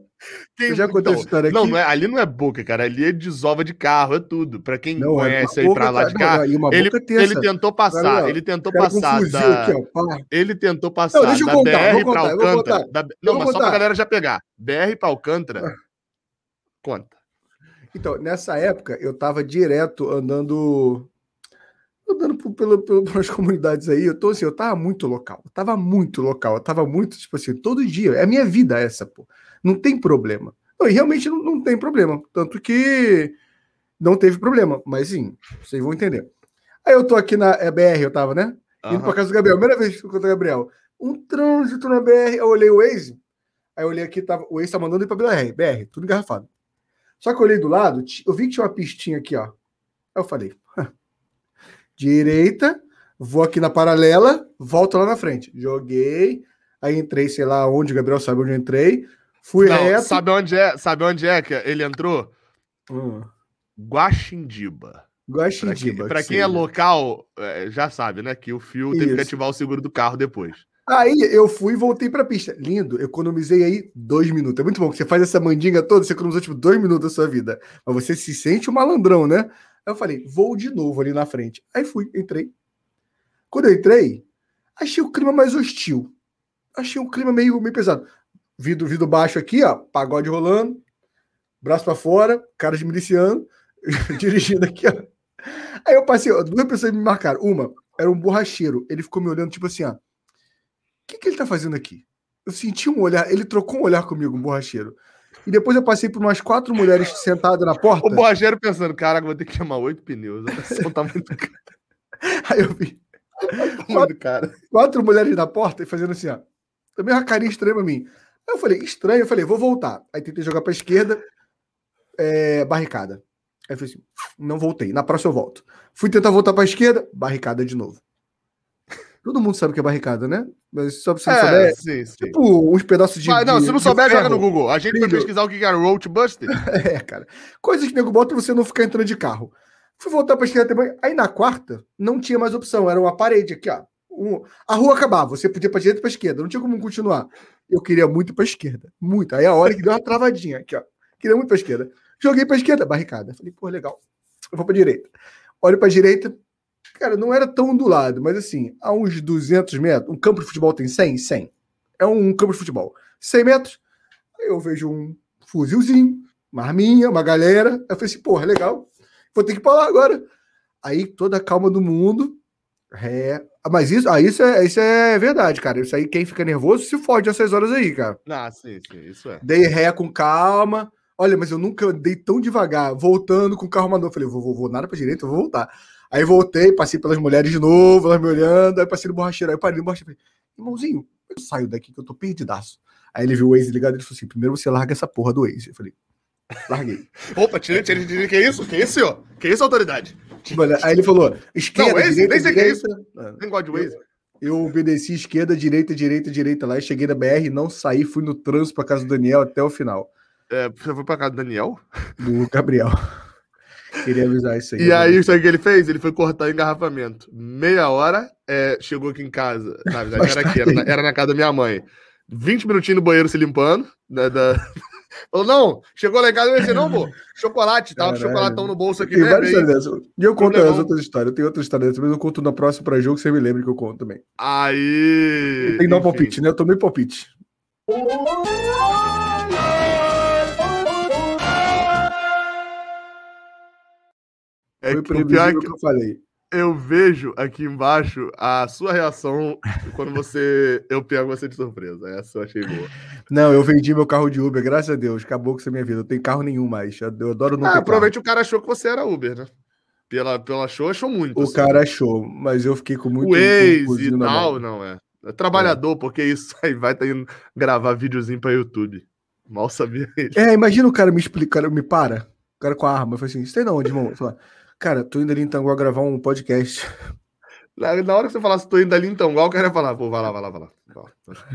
Speaker 2: Quem, eu já contei então, essa história aqui. Não, não é, ali não é boca, cara. Ali é desova de carro, é tudo. Pra quem não, é conhece é aí pra lá de cá, ele, ele tentou passar, cara, ele tentou passar da... Aqui, ó, ele tentou passar não, da contar, BR pra Alcântara. Da... Não, mas contar. só pra galera já pegar. BR pra Alcântara, ah. conta.
Speaker 1: Então, nessa época, eu tava direto andando andando por, pelo, pelo, pelas comunidades aí, eu tô assim, eu tava muito local, eu tava muito local, eu tava muito, tipo assim, todo dia, é a minha vida essa, pô, não tem problema. Não, e realmente não, não tem problema, tanto que não teve problema, mas sim, vocês vão entender. Aí eu tô aqui na é BR, eu tava, né? Indo uhum. pra casa do Gabriel, primeira vez que eu o Gabriel, um trânsito na BR, eu olhei o Waze, aí eu olhei aqui, tava, o Waze tá mandando ir pra BR, BR, tudo engarrafado. Só que eu olhei do lado, eu vi que tinha uma pistinha aqui, ó. Aí eu falei, direita, vou aqui na paralela, volto lá na frente. Joguei, aí entrei, sei lá onde, o Gabriel sabe onde eu entrei. Fui Não, reto.
Speaker 2: Sabe onde é? Sabe onde é que ele entrou? Hum. Guaxindiba.
Speaker 1: Guaxindiba.
Speaker 2: Para quem, quem é local, é, já sabe, né? Que o fio teve que ativar o seguro do carro depois.
Speaker 1: Aí eu fui e voltei pra pista. Lindo, economizei aí dois minutos. É muito bom que você faz essa mandinga toda, você economizou tipo dois minutos da sua vida. Mas você se sente um malandrão, né? Aí eu falei, vou de novo ali na frente. Aí fui, entrei. Quando eu entrei, achei o clima mais hostil. Achei um clima meio, meio pesado. Vidro, vidro baixo aqui, ó, pagode rolando, braço para fora, cara de miliciano, dirigindo aqui, ó. Aí eu passei, ó, duas pessoas me marcaram. Uma era um borracheiro. Ele ficou me olhando, tipo assim, ó que, que ele tá fazendo aqui? Eu senti um olhar, ele trocou um olhar comigo, um borracheiro. E depois eu passei por umas quatro mulheres sentadas na porta.
Speaker 2: O borracheiro pensando, caraca, vou ter que chamar oito pneus. A tá muito
Speaker 1: Aí eu vi. Quatro, cara. quatro mulheres na porta e fazendo assim, ó. Também uma carinha estranha pra mim. Aí eu falei, estranho, eu falei, vou voltar. Aí tentei jogar pra esquerda, é, barricada. Aí eu falei assim, não voltei. Na próxima eu volto. Fui tentar voltar pra esquerda, barricada de novo. Todo mundo sabe que é barricada, né? Mas só pra você é, souber. Sim, sim. Tipo, uns pedaços de.
Speaker 2: Ah, não, se não souber, joga no Google. A gente vai pesquisar o que é Roach Buster.
Speaker 1: é, cara. Coisas que nego bota pra você não ficar entrando de carro. Fui voltar pra esquerda também. Aí na quarta, não tinha mais opção. Era uma parede aqui, ó. Um... A rua acabava. Você podia pra direita e pra esquerda. Não tinha como continuar. Eu queria muito pra esquerda. Muito. Aí a hora que deu uma travadinha aqui, ó. Queria muito pra esquerda. Joguei pra esquerda, barricada. Falei, pô, legal. Eu vou pra direita. Olho pra direita, Cara, não era tão do lado, mas assim, a uns 200 metros, um campo de futebol tem 100? 100. É um campo de futebol. 100 metros, aí eu vejo um fuzilzinho, uma arminha, uma galera. Eu falei assim, porra, legal, vou ter que ir pra lá agora. Aí toda a calma do mundo. É... Mas isso, ah, isso, é, isso é verdade, cara. Isso aí, quem fica nervoso se fode essas horas aí, cara.
Speaker 2: Ah, sim, sim, isso é.
Speaker 1: Dei ré com calma. Olha, mas eu nunca andei tão devagar, voltando com o carro mandou. Falei, vou, vou, vou nada pra direita, eu vou voltar. Aí voltei, passei pelas mulheres de novo, elas me olhando, aí passei no borracheiro, aí parei no borracheiro, falei, irmãozinho, eu saio daqui que eu tô perdidaço. Aí ele viu o Waze ligado e falou assim, primeiro você larga essa porra do Waze. Eu falei, larguei.
Speaker 2: Opa, tirei, tirei, tirei, que isso? Que isso, ó? Que isso, autoridade?
Speaker 1: Aí ele falou, esquerda, Não, Waze, direita, nem sei direita. Que é
Speaker 2: isso. Nem gosto de Waze.
Speaker 1: Eu, eu obedeci esquerda, direita, direita, direita lá, e cheguei na BR, não saí, fui no trânsito pra casa do Daniel até o final.
Speaker 2: É, você foi pra casa do Daniel?
Speaker 1: Do Gabriel. Queria avisar isso aí.
Speaker 2: E aí, sabe o que ele fez? Ele foi cortar o engarrafamento. Meia hora, é, chegou aqui em casa. Na verdade, era aqui, era na, era na, casa da minha mãe. 20 minutinhos no banheiro se limpando. Né, da... Falou, não, chegou lá em casa e disse, não, pô, chocolate, tava com chocolatão no bolso aqui.
Speaker 1: Tem né, várias histórias dessas. E eu conto as outras histórias. Eu tenho outras histórias dessas, mas eu conto na próxima para jogo, você me lembra que eu conto também.
Speaker 2: Aí.
Speaker 1: Tem que dar um palpite, né? Eu tomei palpite.
Speaker 2: É Foi previsível que eu falei eu vejo aqui embaixo a sua reação quando você eu pego você de surpresa. Essa eu achei boa.
Speaker 1: Não, eu vendi meu carro de Uber, graças a Deus. Acabou com essa minha vida. Eu tenho carro nenhum mais. Eu adoro
Speaker 2: não ah, provavelmente carro. o cara achou que você era Uber, né? Pela, pela show, achou muito.
Speaker 1: O assim. cara achou, mas eu fiquei com muito.
Speaker 2: O ex e tal, não é. É trabalhador, é. porque isso aí vai tá indo gravar videozinho pra YouTube. Mal sabia
Speaker 1: isso. É, imagina o cara me explicar, me para. O cara com a arma. Eu falei assim: Você tem de onde, irmão? Cara, tô indo ali em Tanguá gravar um podcast.
Speaker 2: Na, na hora que você falasse, tô indo ali em Tanguá, o cara ia falar, pô, vai lá, vai lá, vai lá.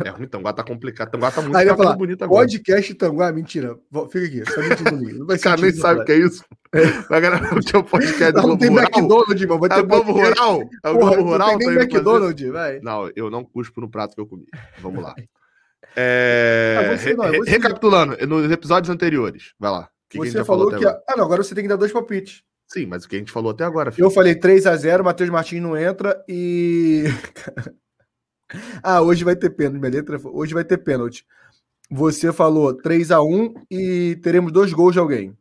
Speaker 2: É ruim, Tanguá tá complicado. Tanguá tá muito
Speaker 1: Aí falar, bonito agora. Podcast Tanguá, mentira. Fica aqui, tá mentindo comigo.
Speaker 2: Não vai cara nem sabe o que é isso. É. Vai gravar o seu podcast
Speaker 1: não, tem Rural. McDonald's, irmão. Vai ter
Speaker 2: é o Globo Rural? É o Globo Rural?
Speaker 1: Não tem nem tá McDonald's, vai.
Speaker 2: Não, eu não cuspo no prato que eu comi. Vamos lá. É... Ah, você não, você recapitulando, nos episódios anteriores, vai lá.
Speaker 1: Que você que falou, falou que. Ah, não, agora você tem que dar dois palpites.
Speaker 2: Sim, mas o que a gente falou até agora. Filho.
Speaker 1: Eu falei 3 a 0 Matheus Martins não entra e. ah, hoje vai ter pênalti. Minha letra hoje vai ter pênalti. Você falou 3 a 1 e teremos dois gols de alguém.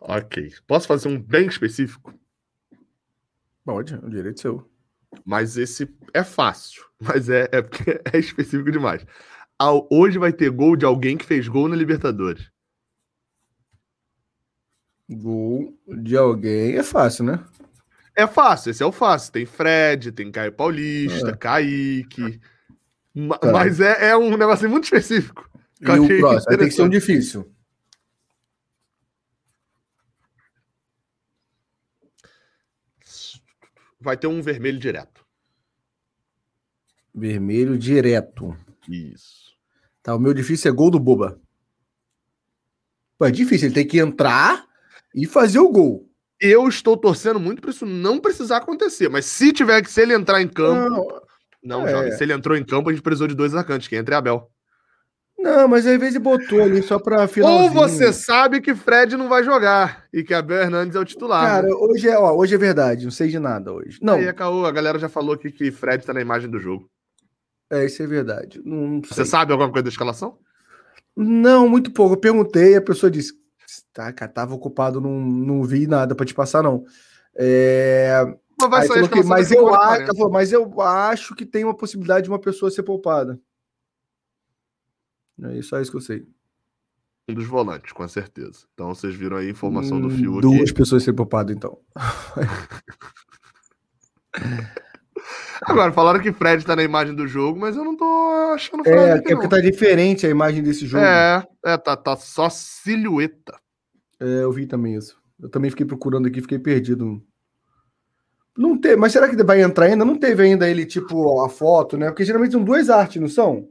Speaker 2: Ok. Posso fazer um bem específico?
Speaker 1: Pode, o direito é seu.
Speaker 2: Mas esse é fácil. Mas é, é é específico demais. Hoje vai ter gol de alguém que fez gol na Libertadores.
Speaker 1: Gol de alguém é fácil, né?
Speaker 2: É fácil, esse é o fácil. Tem Fred, tem Caio Paulista, é. Kaique. Mas é, é, um negócio muito específico.
Speaker 1: E o próximo tem que ser um difícil.
Speaker 2: Vai ter um vermelho direto.
Speaker 1: Vermelho direto.
Speaker 2: Isso.
Speaker 1: Tá, o meu difícil é gol do Boba. Pô, é difícil, ele tem que entrar e fazer o gol.
Speaker 2: Eu estou torcendo muito para isso não precisar acontecer, mas se tiver que, se ele entrar em campo. Não, não é. Se ele entrou em campo, a gente precisou de dois atacantes, que entre Abel.
Speaker 1: Não, mas às vezes botou ali só para
Speaker 2: finalzinho. Ou você sabe que Fred não vai jogar e que Abel Hernandes é o titular.
Speaker 1: Cara, né? hoje é, ó, hoje é verdade, não sei de nada hoje. Não.
Speaker 2: Aí, Caô, a galera já falou aqui que Fred tá na imagem do jogo.
Speaker 1: É, isso é verdade. Não, não
Speaker 2: você sabe alguma coisa da escalação?
Speaker 1: Não, muito pouco. Eu perguntei, a pessoa disse: Tá, cara, tava ocupado, não, não vi nada para te passar, não. É... Mas, que, mas, eu acho, mas eu acho que tem uma possibilidade de uma pessoa ser poupada. É só isso que eu sei.
Speaker 2: Um dos volantes, com certeza. Então vocês viram aí a informação hum, do Fio
Speaker 1: Duas pessoas ser poupadas, então.
Speaker 2: Agora, falaram que Fred tá na imagem do jogo, mas eu não tô achando
Speaker 1: Fred. É, é porque tá diferente a imagem desse jogo.
Speaker 2: É, é tá, tá só silhueta.
Speaker 1: É, eu vi também isso. Eu também fiquei procurando aqui, fiquei perdido. Não teve, mas será que vai entrar ainda? Não teve ainda ele, tipo, a foto, né? Porque geralmente são duas artes, não são?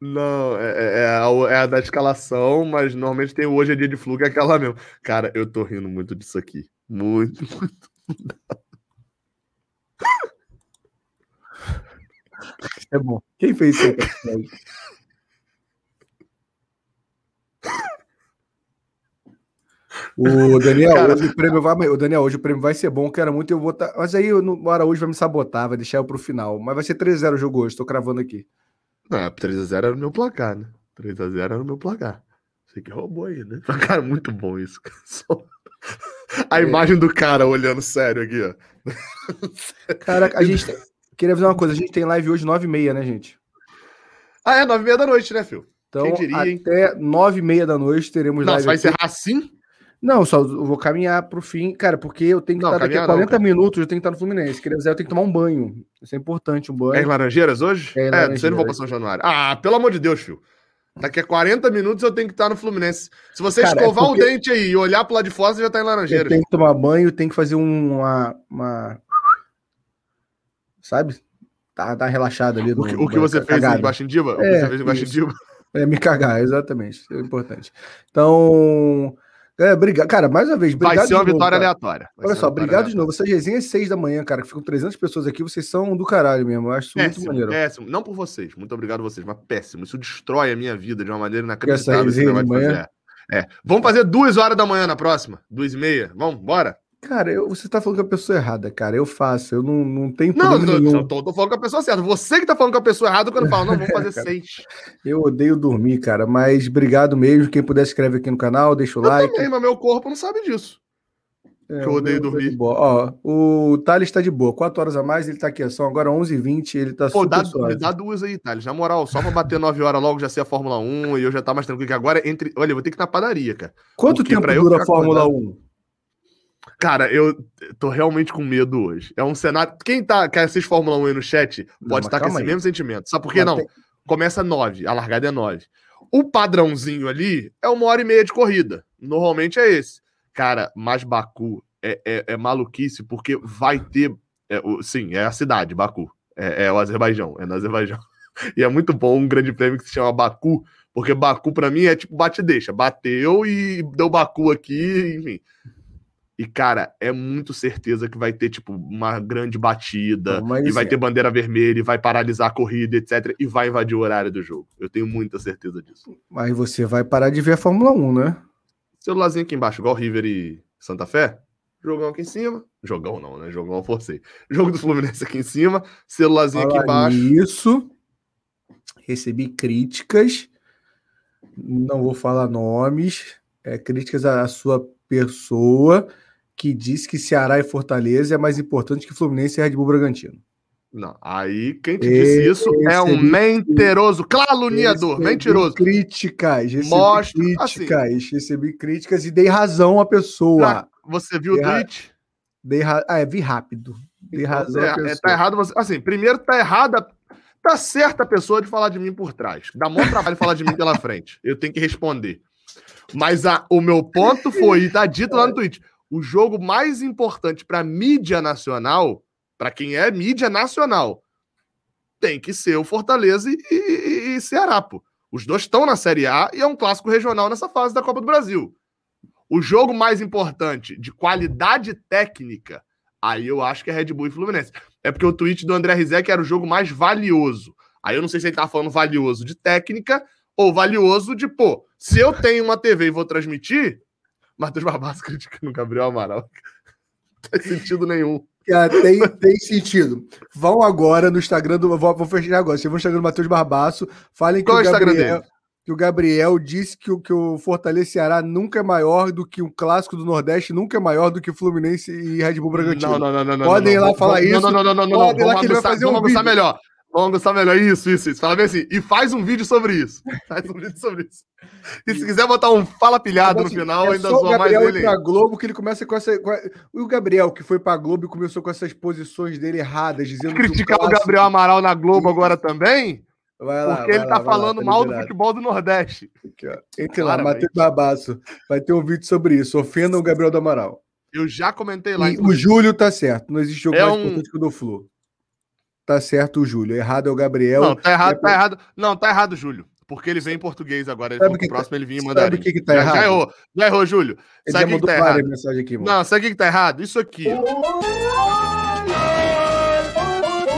Speaker 2: Não, é, é, é, a, é a da escalação, mas normalmente tem hoje é dia de fluga, é aquela mesmo. Cara, eu tô rindo muito disso aqui. Muito, muito.
Speaker 1: É bom. Quem fez isso? O Daniel, Cara, hoje o prêmio vai, o Daniel, hoje o prêmio vai ser bom, quero muito eu vou tá, mas aí o Araújo vai me sabotar, vai deixar eu pro final, mas vai ser 3x0 o jogo hoje, tô cravando aqui.
Speaker 2: Não, 3x0 era o meu placar, né? 3x0 era o meu placar. Você que roubou aí, né? Cara, muito bom isso. A é. imagem do cara olhando sério aqui, ó.
Speaker 1: Cara, a gente queria avisar uma coisa, a gente tem live hoje 9h30, né, gente?
Speaker 2: Ah, é 9h30 da noite, né, Phil?
Speaker 1: Então, diria, até 9h30 da noite teremos
Speaker 2: Nossa, live. Nossa, vai aqui. ser assim?
Speaker 1: Não, só eu vou caminhar pro fim, cara, porque eu tenho que não, estar daqui a 40 não, minutos, eu tenho que estar no Fluminense. Quer dizer, eu tenho que tomar um banho. Isso é importante, um banho. É
Speaker 2: em Laranjeiras hoje? É, é você não vou para São Januário. Ah, pelo amor de Deus, filho. Daqui a 40 minutos eu tenho que estar no Fluminense. Se você cara, é escovar é porque... o dente aí e olhar pro lado de fora, você já tá em Laranjeiras.
Speaker 1: Tenho que tomar banho, tem que fazer uma. uma... Sabe? Tá, tá relaxado ali.
Speaker 2: No, o que, o que você fez em Baixindiva? É, o que você fez em Baixindiva?
Speaker 1: É, me cagar, exatamente. É importante. Então. É, obrigado. Cara, mais uma vez,
Speaker 2: obrigado. Vai ser uma novo, vitória cara. aleatória.
Speaker 1: Vai Olha só, obrigado aleatória. de novo. Essas resenhas 6 da manhã, cara, que ficam 300 pessoas aqui, vocês são do caralho mesmo. Eu acho péssimo, muito maneiro.
Speaker 2: Péssimo. Não por vocês, muito obrigado a vocês, mas péssimo. Isso destrói a minha vida de uma maneira inacreditável. Essa resenha de manhã? É. Vamos fazer duas horas da manhã na próxima? Duas e meia? Vamos, bora?
Speaker 1: Cara, eu, você tá falando com a pessoa errada, cara. Eu faço, eu não, não tenho
Speaker 2: Não, não tô, tô, falando com a pessoa certa. Você que tá falando com a pessoa errada quando fala, não, vamos fazer seis.
Speaker 1: Eu odeio dormir, cara, mas obrigado mesmo. Quem puder escrever aqui no canal, deixa o eu like.
Speaker 2: Também, mas meu corpo não sabe disso. É, que eu odeio tá dormir.
Speaker 1: Ó, o Thales tá de boa. Quatro horas a mais, ele tá aqui. São agora 11h20, ele tá
Speaker 2: Pô, dá, dá duas aí, Thales. Na moral, só pra bater 9 horas logo já ser a Fórmula 1 e eu já tá mais tranquilo. Que agora, entre. Olha, eu vou ter que ir na padaria, cara.
Speaker 1: Quanto tempo dura a Fórmula acordado? 1?
Speaker 2: Cara, eu tô realmente com medo hoje. É um cenário. Quem tá, quer assistir Fórmula 1 aí no chat pode estar com esse aí. mesmo sentimento. Sabe por que não? Tem... Começa 9, a largada é 9. O padrãozinho ali é uma hora e meia de corrida. Normalmente é esse. Cara, mas Baku é, é, é maluquice, porque vai ter. É, o, sim, é a cidade, Baku. É, é o Azerbaijão, é no Azerbaijão. E é muito bom um grande prêmio que se chama Baku, porque Baku para mim é tipo bate deixa. Bateu e deu Baku aqui, enfim. E, cara, é muito certeza que vai ter, tipo, uma grande batida, Mas, e vai é. ter bandeira vermelha, e vai paralisar a corrida, etc. E vai invadir o horário do jogo. Eu tenho muita certeza disso.
Speaker 1: Mas você vai parar de ver a Fórmula 1, né?
Speaker 2: Celularzinho aqui embaixo, igual River e Santa Fé. Jogão aqui em cima. Jogão não, né? Jogão eu forcei. Jogo do Fluminense aqui em cima. Celularzinho Fala aqui embaixo.
Speaker 1: Isso. Recebi críticas. Não vou falar nomes. É, críticas à sua pessoa que diz que Ceará e Fortaleza é mais importante que Fluminense e Red Bull Bragantino.
Speaker 2: Não, aí quem te disse isso é um mentiroso, caluniador, mentiroso.
Speaker 1: Críticas, recebi Mostra, críticas, assim, recebi críticas e dei razão à pessoa.
Speaker 2: você viu dei o tweet?
Speaker 1: Dei ra... Ah, é, vi rápido. Dei então, razão
Speaker 2: é, à pessoa. É, tá errado você. Assim, primeiro tá errada. Tá certa a pessoa de falar de mim por trás. Dá muito trabalho falar de mim pela frente. Eu tenho que responder. Mas a, o meu ponto foi, e tá dito lá no tweet, o jogo mais importante para mídia nacional, para quem é mídia nacional, tem que ser o Fortaleza e, e, e Ceará, pô. Os dois estão na Série A e é um clássico regional nessa fase da Copa do Brasil. O jogo mais importante de qualidade técnica, aí eu acho que é Red Bull e Fluminense. É porque o tweet do André Rizek era o jogo mais valioso. Aí eu não sei se ele tá falando valioso de técnica ou valioso de, pô, se eu tenho uma TV e vou transmitir, Matheus Barbaço criticando o Gabriel Amaral. Não tem sentido nenhum.
Speaker 1: tem, tem sentido. Vão agora no Instagram do. Vou, vou fechar agora. Vocês vão no Instagram do Matheus Barbaço. Falem que o, Gabriel, que o Gabriel disse que o, que o Fortaleza Ceará nunca é maior do que o clássico do Nordeste, nunca é maior do que Fluminense e Red Bull Bragantino.
Speaker 2: Não, não, não, não.
Speaker 1: Podem
Speaker 2: não,
Speaker 1: ir lá falar isso.
Speaker 2: Não, não, não, não, não. Podem lá que ele vai fazer um vídeo. melhor. Vamos gostar melhor. Isso, isso, isso. Fala bem assim. E faz um vídeo sobre isso. Faz um vídeo sobre isso. E se quiser botar um fala pilhado assim, no final, é ainda zoa mais
Speaker 1: ele. Pra Globo que ele começa com essa. Com a... O Gabriel, que foi pra Globo e começou com essas posições dele erradas, dizendo
Speaker 2: Criticar o, clássico... o Gabriel Amaral na Globo agora também? Vai lá, porque vai ele tá lá, falando lá, tá mal do futebol do Nordeste.
Speaker 1: Aqui, Entre lá, Matheus Babaço. Vai ter um vídeo sobre isso. Ofenda o Gabriel do Amaral.
Speaker 2: Eu já comentei lá.
Speaker 1: E o Júlio tá certo. Não existe jogo é mais um... importante que o do Flu. Tá certo o Júlio. Errado é o Gabriel.
Speaker 2: Não, tá errado, é... tá errado. Não, tá errado, Júlio. Porque ele vem em português agora. Ele
Speaker 1: sabe que
Speaker 2: próximo tá... ele vinha mandar.
Speaker 1: Sabe o que, que tá já, errado?
Speaker 2: Já errou, já errou, Júlio.
Speaker 1: Ele sabe o que, que tá errado? Aqui.
Speaker 2: Não, sabe o que, que tá errado? Isso aqui. Ó.